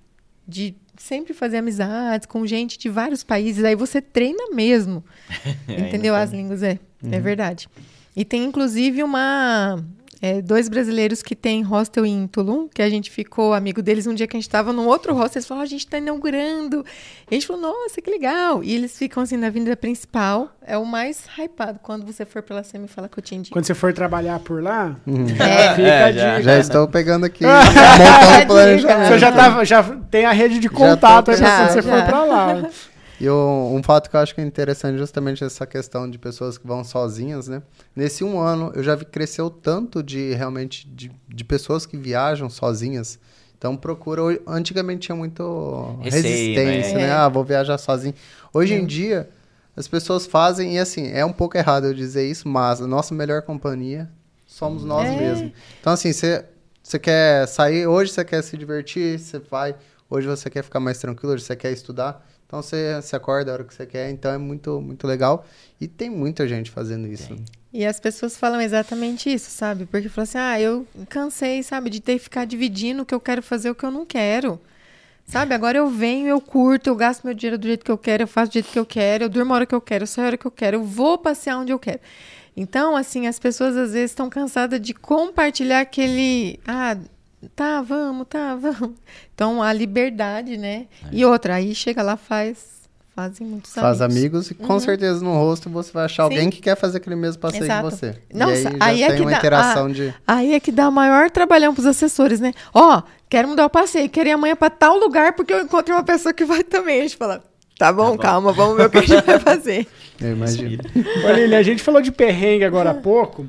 de sempre fazer amizades com gente de vários países. Aí você treina mesmo. entendeu? As línguas, é. É verdade. E tem inclusive uma. É, dois brasileiros que têm hostel em Tulum, que a gente ficou amigo deles um dia que a gente estava num outro hostel. Eles falaram, "Ah, a gente está inaugurando. E a gente falou, nossa, que legal. E eles ficam assim na avenida principal. É o mais hypado. Quando você for pela você me fala que eu te indico. Quando você for trabalhar por lá, É, fica É, a já. dica. Já estou pegando aqui, montando o planejamento. Você já, tava, já tem a rede de Já contato tô aí pra pensando. quando você Já, for pra lá. E o- um fato que eu acho que é interessante justamente essa questão de pessoas que vão sozinhas, né? Nesse um ano, eu já vi cresceu tanto de realmente de, de pessoas que viajam sozinhas. Então procura. Antigamente tinha muito Receio, resistência, né? né? É. Ah, vou viajar sozinho. Hoje É. em dia, as pessoas fazem, e assim, é um pouco errado eu dizer isso, mas a nossa melhor companhia somos nós É. mesmos. Então, assim, você quer sair, hoje você quer se divertir, você vai. Hoje você quer ficar mais tranquilo, hoje você quer estudar. Então você se acorda a hora que você quer. Então é muito, muito legal. E tem muita gente fazendo isso. E as pessoas falam exatamente isso, sabe? Porque falam assim, ah, eu cansei, sabe, de ter que ficar dividindo o que eu quero fazer o que eu não quero. Sabe, agora eu venho, eu curto, eu gasto meu dinheiro do jeito que eu quero, eu faço do jeito que eu quero, eu durmo a hora que eu quero, eu saio a hora que eu quero, eu vou passear onde eu quero. Então, assim, as pessoas às vezes estão cansadas de compartilhar aquele. Ah, tá, vamos, tá, vamos. Então, a liberdade, né? E outra, aí chega lá, faz. Fazem muitos Faz amigos. amigos e com certeza no rosto você vai achar Uhum. Sim. alguém que quer fazer aquele mesmo passeio Exato. que você. Nossa, e aí já aí é tem que uma dá- interação ah, de. Aí é que dá o maior trabalhão pros assessores, né? Ó, quero mudar o passeio, quero ir amanhã pra tal lugar porque eu encontrei uma pessoa que vai também. A gente fala, tá bom, bom. calma, vamos ver o que a gente vai fazer. Eu imagino. Ô, Lili, a gente falou de perrengue agora há pouco.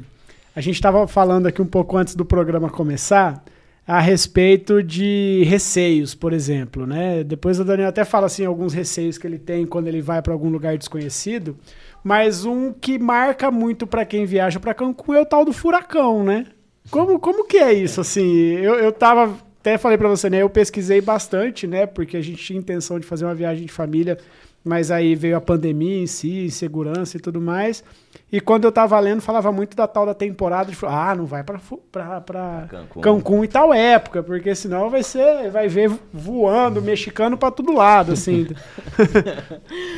A gente estava falando aqui um pouco antes do programa começar a respeito de receios, por exemplo, né? Depois o Daniel até fala assim alguns receios que ele tem quando ele vai para algum lugar desconhecido, mas um que marca muito para quem viaja para Cancún é o tal do furacão, né? Como, como que é isso assim? Eu, eu tava até falei para você, né? Eu pesquisei bastante, né? Porque a gente tinha intenção de fazer uma viagem de família, mas aí veio a pandemia em si, insegurança e tudo mais. E quando eu tava lendo, falava muito da tal da temporada de ah, não vai para para Cancún. Cancún. em tal época, porque senão vai ser, vai ver voando, mexicano para todo lado, assim.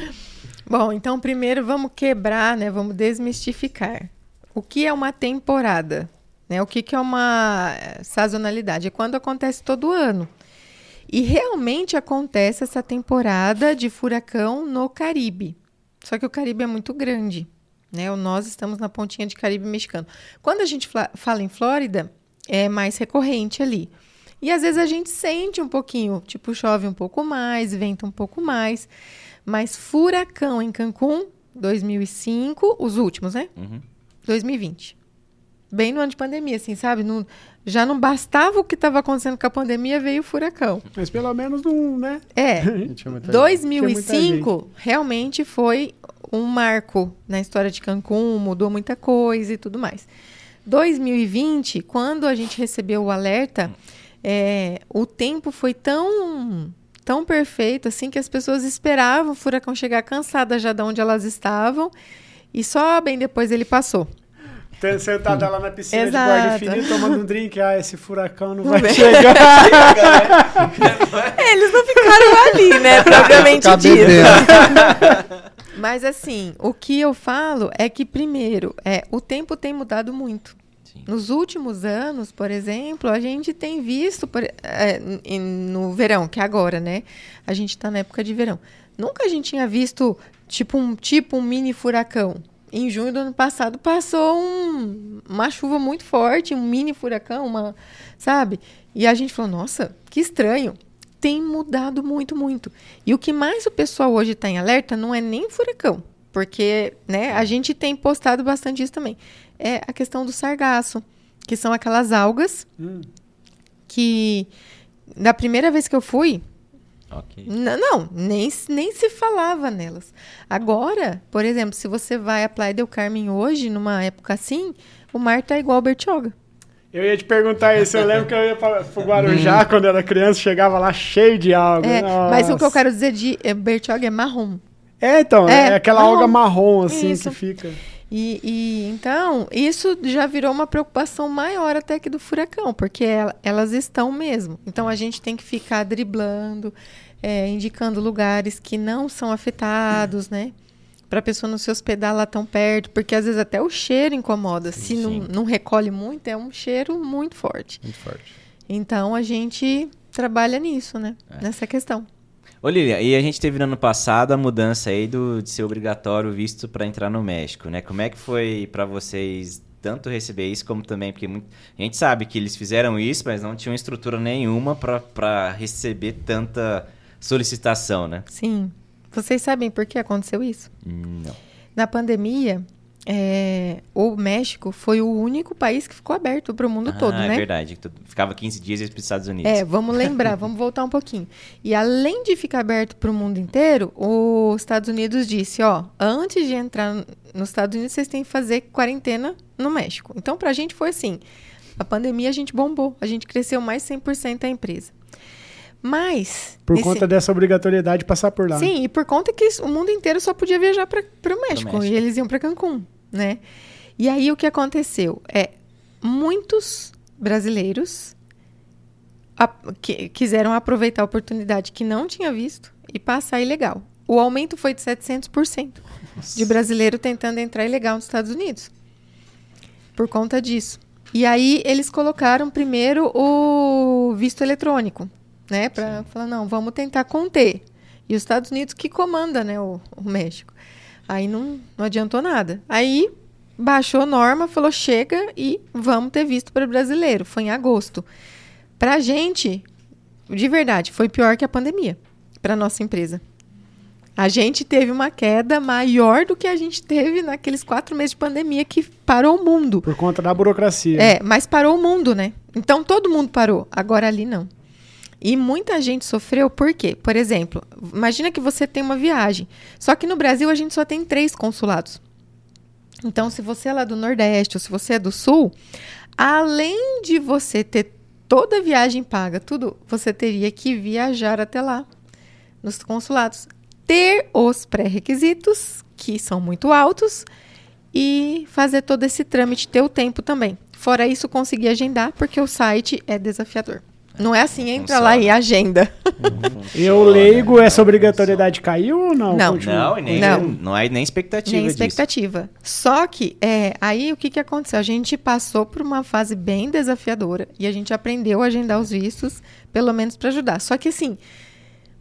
Bom, então primeiro vamos quebrar, né? Vamos desmistificar. O que é uma temporada? Né? O que, que é uma eh, sazonalidade? É quando acontece todo ano. E realmente acontece essa temporada de furacão no Caribe. Só que o Caribe é muito grande. Né? Nós estamos na pontinha de Caribe mexicano. Quando a gente fala em Flórida, é mais recorrente ali. E às vezes a gente sente um pouquinho, tipo, chove um pouco mais, venta um pouco mais. Mas furacão em Cancún, 2005, os últimos, né? Uhum. 2020. Bem no ano de pandemia, assim, sabe? Não- já não bastava o que estava acontecendo com a pandemia, veio o furacão. Mas pelo menos não, né? É, Tinha muita gente. 2005 realmente foi um marco na história de Cancún, mudou muita coisa e tudo mais. 2020, quando a gente recebeu o alerta, é, o tempo foi tão tão perfeito assim que as pessoas esperavam o furacão chegar cansada já de onde elas estavam e só bem depois ele passou. Sentada lá na piscina Exato. de guarda infinito, tomando um drink. Ah, esse furacão não vai chegar. Eles não ficaram ali, né, propriamente dito. Mas assim, o que eu falo é que, primeiro, é, o tempo tem mudado muito. Sim. Nos últimos anos, por exemplo, a gente tem visto por- é, no verão, que é agora, né? A gente está na época de verão. Nunca a gente tinha visto tipo um, tipo um mini furacão. Em junho do ano passado passou um- uma chuva muito forte, um mini furacão, uma, sabe? E a gente falou, nossa, que estranho. Tem mudado muito, muito. E o que mais o pessoal hoje está em alerta não é nem furacão, porque né, a gente tem postado bastante isso também. É a questão do sargaço, que são aquelas algas Hum. que da primeira vez que eu fui, Ok. N- não, nem, se- nem se falava nelas. Agora, por exemplo, se você vai à Praia del Carmen hoje, numa época assim, o mar tá igual Bertioga. Eu ia te perguntar isso. Eu lembro que eu ia para o Guarujá quando era criança, chegava lá cheio de água. É, mas o que eu quero dizer de é, Bertioga é marrom. É, então, é, É, aquela marrom. alga marrom assim Isso. que fica. E, e, então, isso já virou uma preocupação maior até que do furacão, porque el- elas estão mesmo. Então, a gente tem que ficar driblando, é, indicando lugares que não são afetados, né? Para a pessoa não se hospedar lá tão perto, porque às vezes até o cheiro incomoda. se Sim, não, sim. não recolhe muito, é um cheiro muito forte. Muito forte. Então, a gente trabalha nisso, né? Nessa questão. Ô Lilian, e a gente teve no ano passado a mudança aí do, de ser obrigatório o visto para entrar no México, né? Como é que foi para vocês tanto receber isso como também, porque muito- a gente sabe que eles fizeram isso, mas não tinham estrutura nenhuma para receber tanta solicitação, né? Sim. Vocês sabem por que aconteceu isso? Não. Na pandemia, é, o México foi o único país que ficou aberto para o mundo todo, ah, né? é verdade. Ficava 15 dias e ia para os Estados Unidos. É, vamos lembrar, vamos voltar um pouquinho. E além de ficar aberto para o mundo inteiro, os Estados Unidos disse, ó, antes de entrar nos Estados Unidos, vocês têm que fazer quarentena no México. Então, para a gente foi assim, a pandemia a gente bombou, a gente cresceu mais 100% a empresa. Mas... Por nesse- conta dessa obrigatoriedade de passar por lá. Sim, e por conta que o mundo inteiro só podia viajar para o México, México. e eles iam para Cancún, né? E aí o que aconteceu é muitos brasileiros a- que quiseram aproveitar a oportunidade que não tinha visto e passar ilegal. O aumento foi de 700% de brasileiro tentando entrar ilegal nos Estados Unidos. Por conta disso. E aí eles colocaram primeiro o visto eletrônico, né, para falar não, vamos tentar conter. E os Estados Unidos que comanda, né, o, o México. Aí não, não adiantou nada. Aí baixou a norma, falou chega e vamos ter visto para brasileiro. Foi em agosto. Pra gente, de verdade, foi pior que a pandemia para nossa empresa. A gente teve uma queda maior do que a gente teve naqueles quatro meses de pandemia que parou o mundo. Por conta da burocracia. É, mas parou o mundo, né? Então todo mundo parou. Agora ali não. E muita gente sofreu por quê? Por exemplo, imagina que você tem uma viagem. Só que no Brasil a gente só tem três consulados. Então, se você é lá do Nordeste ou se você é do Sul, além de você ter toda a viagem paga, tudo, você teria que viajar até lá, nos consulados. Ter os pré-requisitos, que são muito altos, e fazer todo esse trâmite, ter o tempo também. Fora isso, conseguir agendar, porque o site é desafiador. Não é assim, entra lá e agenda. Eu leigo, essa obrigatoriedade caiu ou não? Não. Não, e nem, Não. não há nem expectativa Nem disso. expectativa. Só que, é, aí o que, que aconteceu? A gente passou por uma fase bem desafiadora e a gente aprendeu a agendar os vistos, pelo menos para ajudar. Só que, assim,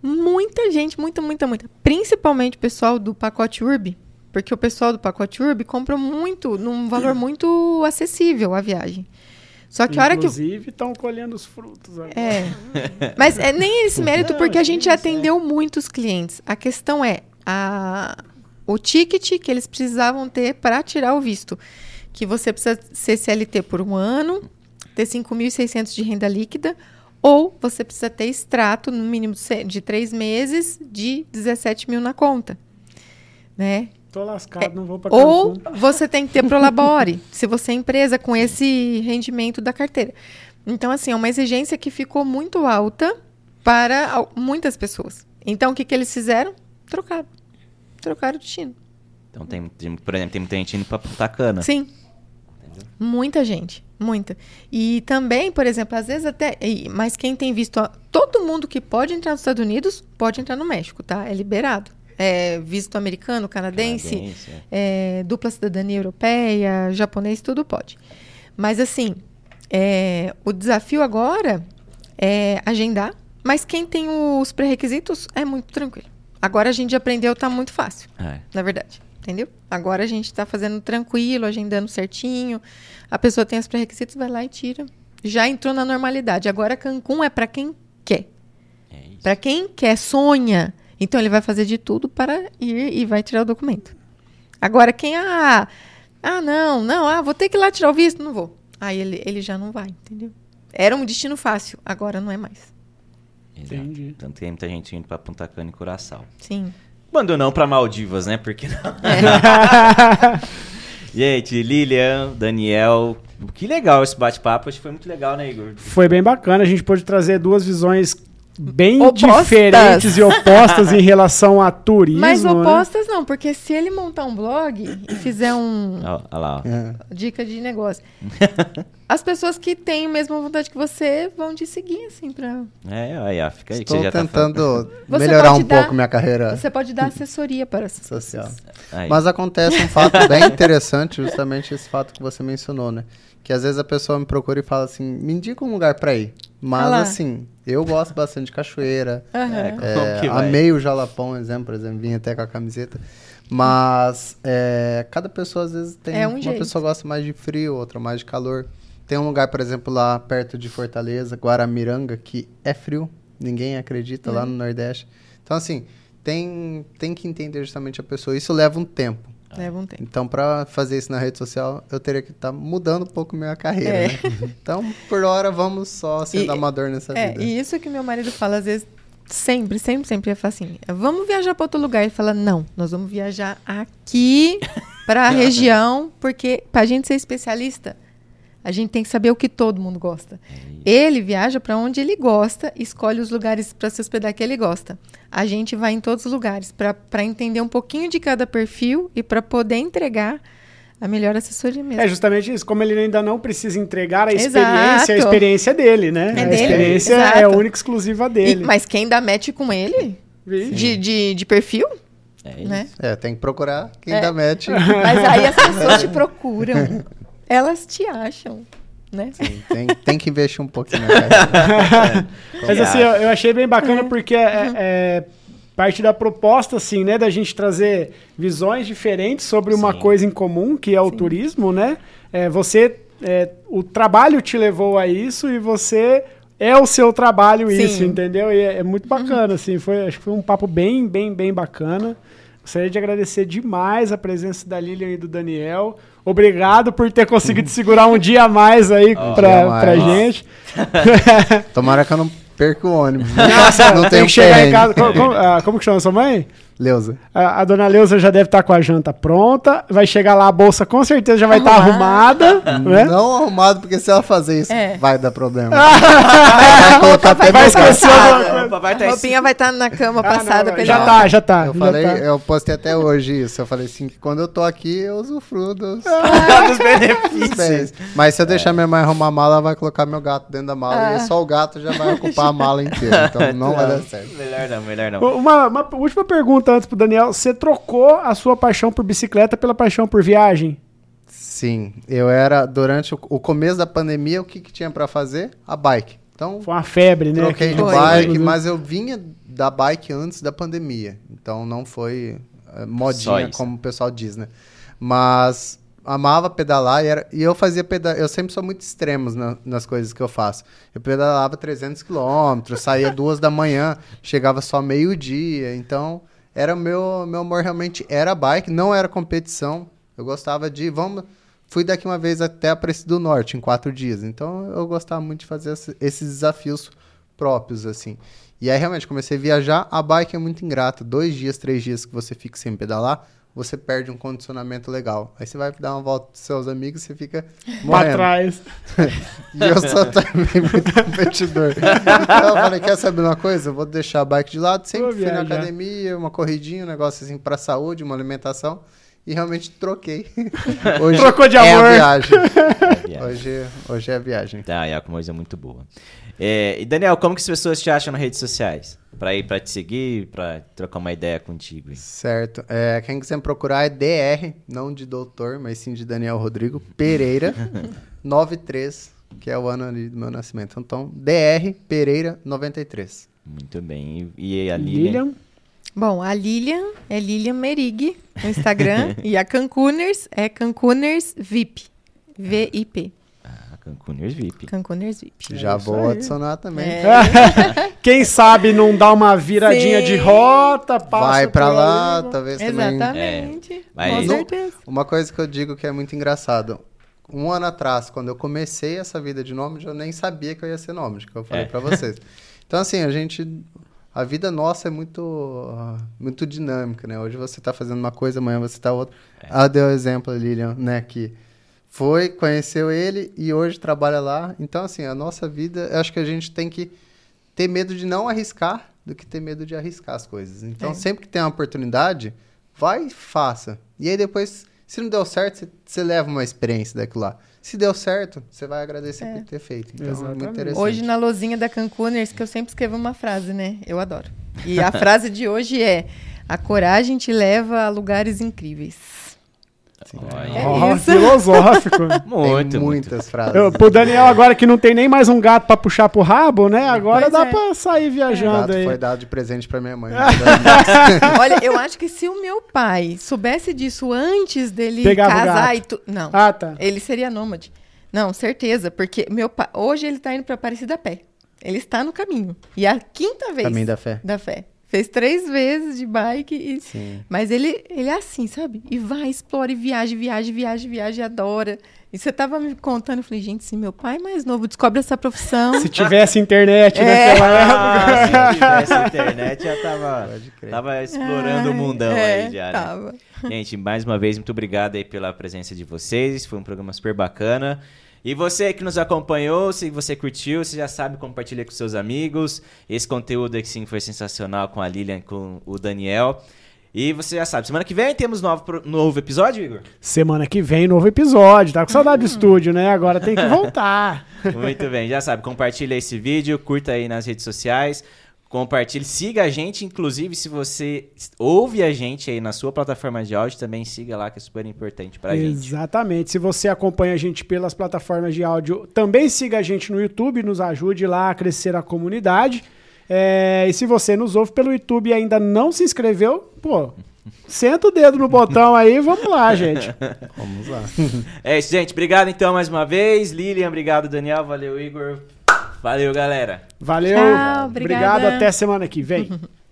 muita gente, muita, muita, muita, principalmente o pessoal do pacote Urb, porque o pessoal do pacote Urb compra muito, num valor muito acessível a viagem. Só que a hora que. Inclusive, estão colhendo os frutos agora. É. Mas é nem esse mérito, porque a sim, gente atendeu muitos clientes. A questão é a, o ticket que eles precisavam ter para tirar o visto. Que você precisa ser CLT por um ano, ter 5.600 de renda líquida, ou você precisa ter extrato, no mínimo de três meses, de 17 mil na conta. Né? Tô lascado, não vou pra Ou você tem que ter Prolabore, se você é empresa com esse rendimento da carteira. Então, assim, é uma exigência que ficou muito alta para muitas pessoas. Então, o que, que eles fizeram? Trocaram. Trocaram o destino. Então, tem, tem- por exemplo, tem muita gente indo pra Punta Cana. Sim. Muita gente. Muita. E também, por exemplo, às vezes até. Mas quem tem visto. ó, todo mundo que pode entrar nos Estados Unidos pode entrar no México, tá? É liberado. É, visto americano, canadense, Canadense, é. é, dupla cidadania europeia, japonês, tudo pode. Mas assim, é, o desafio agora é agendar, mas quem tem os pré-requisitos é muito tranquilo. Agora a gente aprendeu, tá muito fácil, É. na verdade. Entendeu? Agora a gente tá fazendo tranquilo, agendando certinho. A pessoa tem os pré-requisitos, vai lá e tira. Já entrou na normalidade. Agora Cancún é para quem quer. É. Para quem quer, sonha. Então ele vai fazer de tudo para ir e vai tirar o documento. Agora, quem, ah, ah, não, não, ah, vou ter que ir lá tirar o visto, não vou. Aí ele, ele já não vai, entendeu? Era um destino fácil, agora não é mais. Exato. Entendi. Tanto que tem muita gente indo pra Punta Cana e Curaçao. Sim. Quando não pra Maldivas, né? Porque não. Gente, Lilian, Daniel, que legal esse bate-papo. Acho que foi muito legal, né, Igor? Foi bem bacana, a gente pôde trazer duas visões bem Opostas. diferentes e opostas em relação a turismo. Mas né? opostas não, porque se ele montar um blog e fizer um Olha lá. É. dica de negócio, as pessoas que têm a mesma vontade que você vão te seguir, assim, pra... É, aí, ó, fica aí que Estou você já tá tentando Você melhorar um dar- pouco minha carreira Você pode dar assessoria para essas social. Mas acontece um fato bem interessante, justamente esse fato que você mencionou, né? Que às vezes a pessoa me procura e fala assim, me indica um lugar pra ir. Mas Ah lá. assim, eu gosto bastante de cachoeira. Aham. É, É, que vai? amei o Jalapão, exemplo, por exemplo, vim até com a camiseta. Mas é, cada pessoa às vezes tem. É um uma jeito. pessoa gosta mais de frio, outra mais de calor. Tem um lugar, por exemplo, lá perto de Fortaleza, Guaramiranga, que é frio, ninguém acredita, lá Uhum. no Nordeste. Então, assim, tem, tem que entender justamente a pessoa. Isso leva um tempo. Leva um tempo. Então, para fazer isso na rede social, eu teria que estar mudando um pouco minha carreira, É. né? Então, por hora, vamos só sendo E- amador nessa É, vida. e isso que meu marido fala, às vezes, sempre, sempre, sempre, ele fala assim, vamos viajar para outro lugar. Ele fala, não, nós vamos viajar aqui para a região, porque para a gente ser especialista, a gente tem que saber o que todo mundo gosta. Ele viaja para onde ele gosta, escolhe os lugares para se hospedar que ele gosta. A gente vai em todos os lugares para entender um pouquinho de cada perfil e para poder entregar a melhor assessoria mesmo. É justamente isso. Como ele ainda não precisa entregar a Exato. experiência, a experiência é dele, né? É a dele, experiência exato. é única e exclusiva E- dele. mas quem dá match com ele, de, de, de perfil, É isso. né? É, tem que procurar quem É. dá match. Mas aí as pessoas te procuram. Elas te acham, né? Sim, tem, tem que investir um pouquinho na carreira. Mas Que assim, eu, eu achei bem bacana Uhum. porque é, é parte da proposta, assim, né, da gente trazer visões diferentes sobre uma Sim. coisa em comum, que é o turismo, né? É, você, é, o trabalho te levou a isso e você é o seu trabalho Sim. isso, entendeu? E é, é muito bacana, assim, foi, acho que foi um papo bem, bem, bem bacana. Gostaria de agradecer demais a presença da Lilian e do Daniel. Obrigado por ter conseguido segurar um dia a mais aí Ó. pra, a pra mais. gente. Tomara que eu não perca o ônibus. Nossa, não tem tem que chegar em casa. Como, como- ah, como que chama sua mãe? Leusa. A, a dona Leusa já deve estar com a janta pronta. Vai chegar lá, a bolsa com certeza já vai estar arrumada. né? Não arrumado, porque se ela fazer isso, É. vai dar problema. A vai roupa até vai esquecer. Opa, vai A tá roupinha vai estar na cama Ah, não, passada ele já tá, já tá. Eu já falei, tá. eu postei até hoje isso. Eu falei assim, que quando eu tô aqui, eu usufruo dos, dos dos benefícios. Mas se eu deixar minha mãe arrumar a mala, ela vai colocar meu gato dentro da mala. Ah. E só o gato já vai ocupar a mala inteira. Então não vai dar certo. Melhor não, melhor não. Uma, uma última pergunta antes pro Daniel. Você trocou a sua paixão por bicicleta pela paixão por viagem? Sim, eu era, durante o, o começo da pandemia, o que, que tinha pra fazer? A bike. Então, Foi uma febre, né? troquei de bike, mas eu vinha da bike antes da pandemia. Então não foi eh, modinha, como o pessoal diz, né? Mas amava pedalar e, era, e eu fazia pedal. Eu sempre sou muito extremos na- nas coisas que eu faço. Eu pedalava 300 quilômetros, saía duas da manhã, chegava só meio-dia. Então, era meu, meu amor realmente era a bike, não era competição. Eu gostava de. Vamos. Fui daqui uma vez até Aparecida do Norte, em quatro dias. Então, eu gostava muito de fazer esse- esses desafios próprios, assim. E aí, realmente, comecei a viajar. A bike é muito ingrata. Dois dias, três dias que você fica sem pedalar, você perde um condicionamento legal. Aí você vai dar uma volta com seus amigos e você fica Pra morrendo. trás. E eu sou também muito competidor. Então eu falei, quer saber uma coisa? Eu vou deixar a bike de lado. Sempre Vou fui na academia, uma corridinha, um negócio assim pra saúde, uma alimentação. E realmente troquei. Hoje Trocou de é amor. a viagem. É, viagem. Hoje, hoje é a viagem. Tá, é uma coisa muito boa. É, e Daniel, como que as pessoas te acham nas redes sociais? Pra ir pra te seguir, pra trocar uma ideia contigo. hein? Certo. É, quem quiser me procurar é DR, não de doutor, mas sim de Daniel Rodrigo Pereira 93, que é o ano ali do meu nascimento. Então, DR Pereira 93. Muito bem. E, e a Lilian? Lilian. Bom, a Lilian é Lilian Merig no Instagram e a Cancuners é Cancuners VIP. VIP. Ah, Cancuners VIP. Cancuners VIP. Já isso vou aí. adicionar também. É. Quem sabe não dá uma viradinha Sim. de rota, passa Vai pra lá, talvez também. Exatamente. Mas- Com certeza. Uma coisa que eu digo que é muito engraçado. Um ano atrás, quando eu comecei essa vida de nômade, eu nem sabia que eu ia ser nômade, que eu falei É. pra vocês. Então, assim, a gente. A vida nossa é muito, ah, muito dinâmica, né? Hoje você tá fazendo uma coisa, amanhã você tá outra. Ela deu exemplo, a Lilian, né? Que foi, conheceu ele e hoje trabalha lá. Então, assim, a nossa vida, eu acho que a gente tem que ter medo de não arriscar do que ter medo de arriscar as coisas. Então, É. sempre que tem uma oportunidade, vai e faça. E aí depois, se não deu certo, você leva uma experiência daquilo lá. Se deu certo, você vai agradecer por ter feito. Então, é Exatamente. muito interessante. Hoje na lozinha da Cancuners, que eu sempre escrevo uma frase, né? Eu adoro. E a frase de hoje é: A coragem te leva a lugares incríveis. Olha, É filosófico. Muito, tem muito. muitas frases. Eu, pro Daniel agora que não tem nem mais um gato pra puxar pro rabo, né? Agora Pois dá é. pra sair O viajando gato aí. foi dado de presente pra minha mãe. Olha, eu acho que se o meu pai soubesse disso antes dele Pegava o casar e tu... Não. Ah, tá. Ele seria nômade. Não, certeza, porque meu pai, hoje ele tá indo pra Aparecida a pé. Ele está no caminho. E a quinta vez Caminho da fé. da fé. Fez três vezes de bike e Sim. mas ele ele é assim, sabe? E vai, explora e viaja, viaja, viaja, viaja, e adora. E você tava me contando, eu falei, gente, se meu pai mais novo descobre essa profissão, Se tivesse internet É. naquela época. Ah, se tivesse internet, já tava, tava explorando o mundão é, aí já, né? tava. Gente, mais uma vez, muito obrigado aí pela presença de vocês. Foi um programa super bacana. E você que nos acompanhou, se você curtiu, você já sabe, compartilha com seus amigos. Esse conteúdo aqui sim foi sensacional com a Lilian e com o Daniel. E você já sabe, semana que vem temos novo, novo episódio, Igor? Semana que vem, novo episódio. Tá com saudade do estúdio, né? Agora tem que voltar. Muito bem, já sabe, compartilha esse vídeo, curta aí nas redes sociais, compartilhe, siga a gente, inclusive se você ouve a gente aí na sua plataforma de áudio, também siga lá que é super importante pra gente. Exatamente. Se você acompanha a gente pelas plataformas de áudio, também siga a gente no YouTube, nos ajude lá a crescer a comunidade. É, e se você nos ouve pelo YouTube e ainda não se inscreveu, pô, senta o dedo no botão aí, vamos lá, gente. Vamos lá. É isso, gente. Obrigado então mais uma vez. Lilian, obrigado, Daniel. Valeu, Igor. Valeu, galera. Valeu. Tchau, obrigado. Até semana que vem.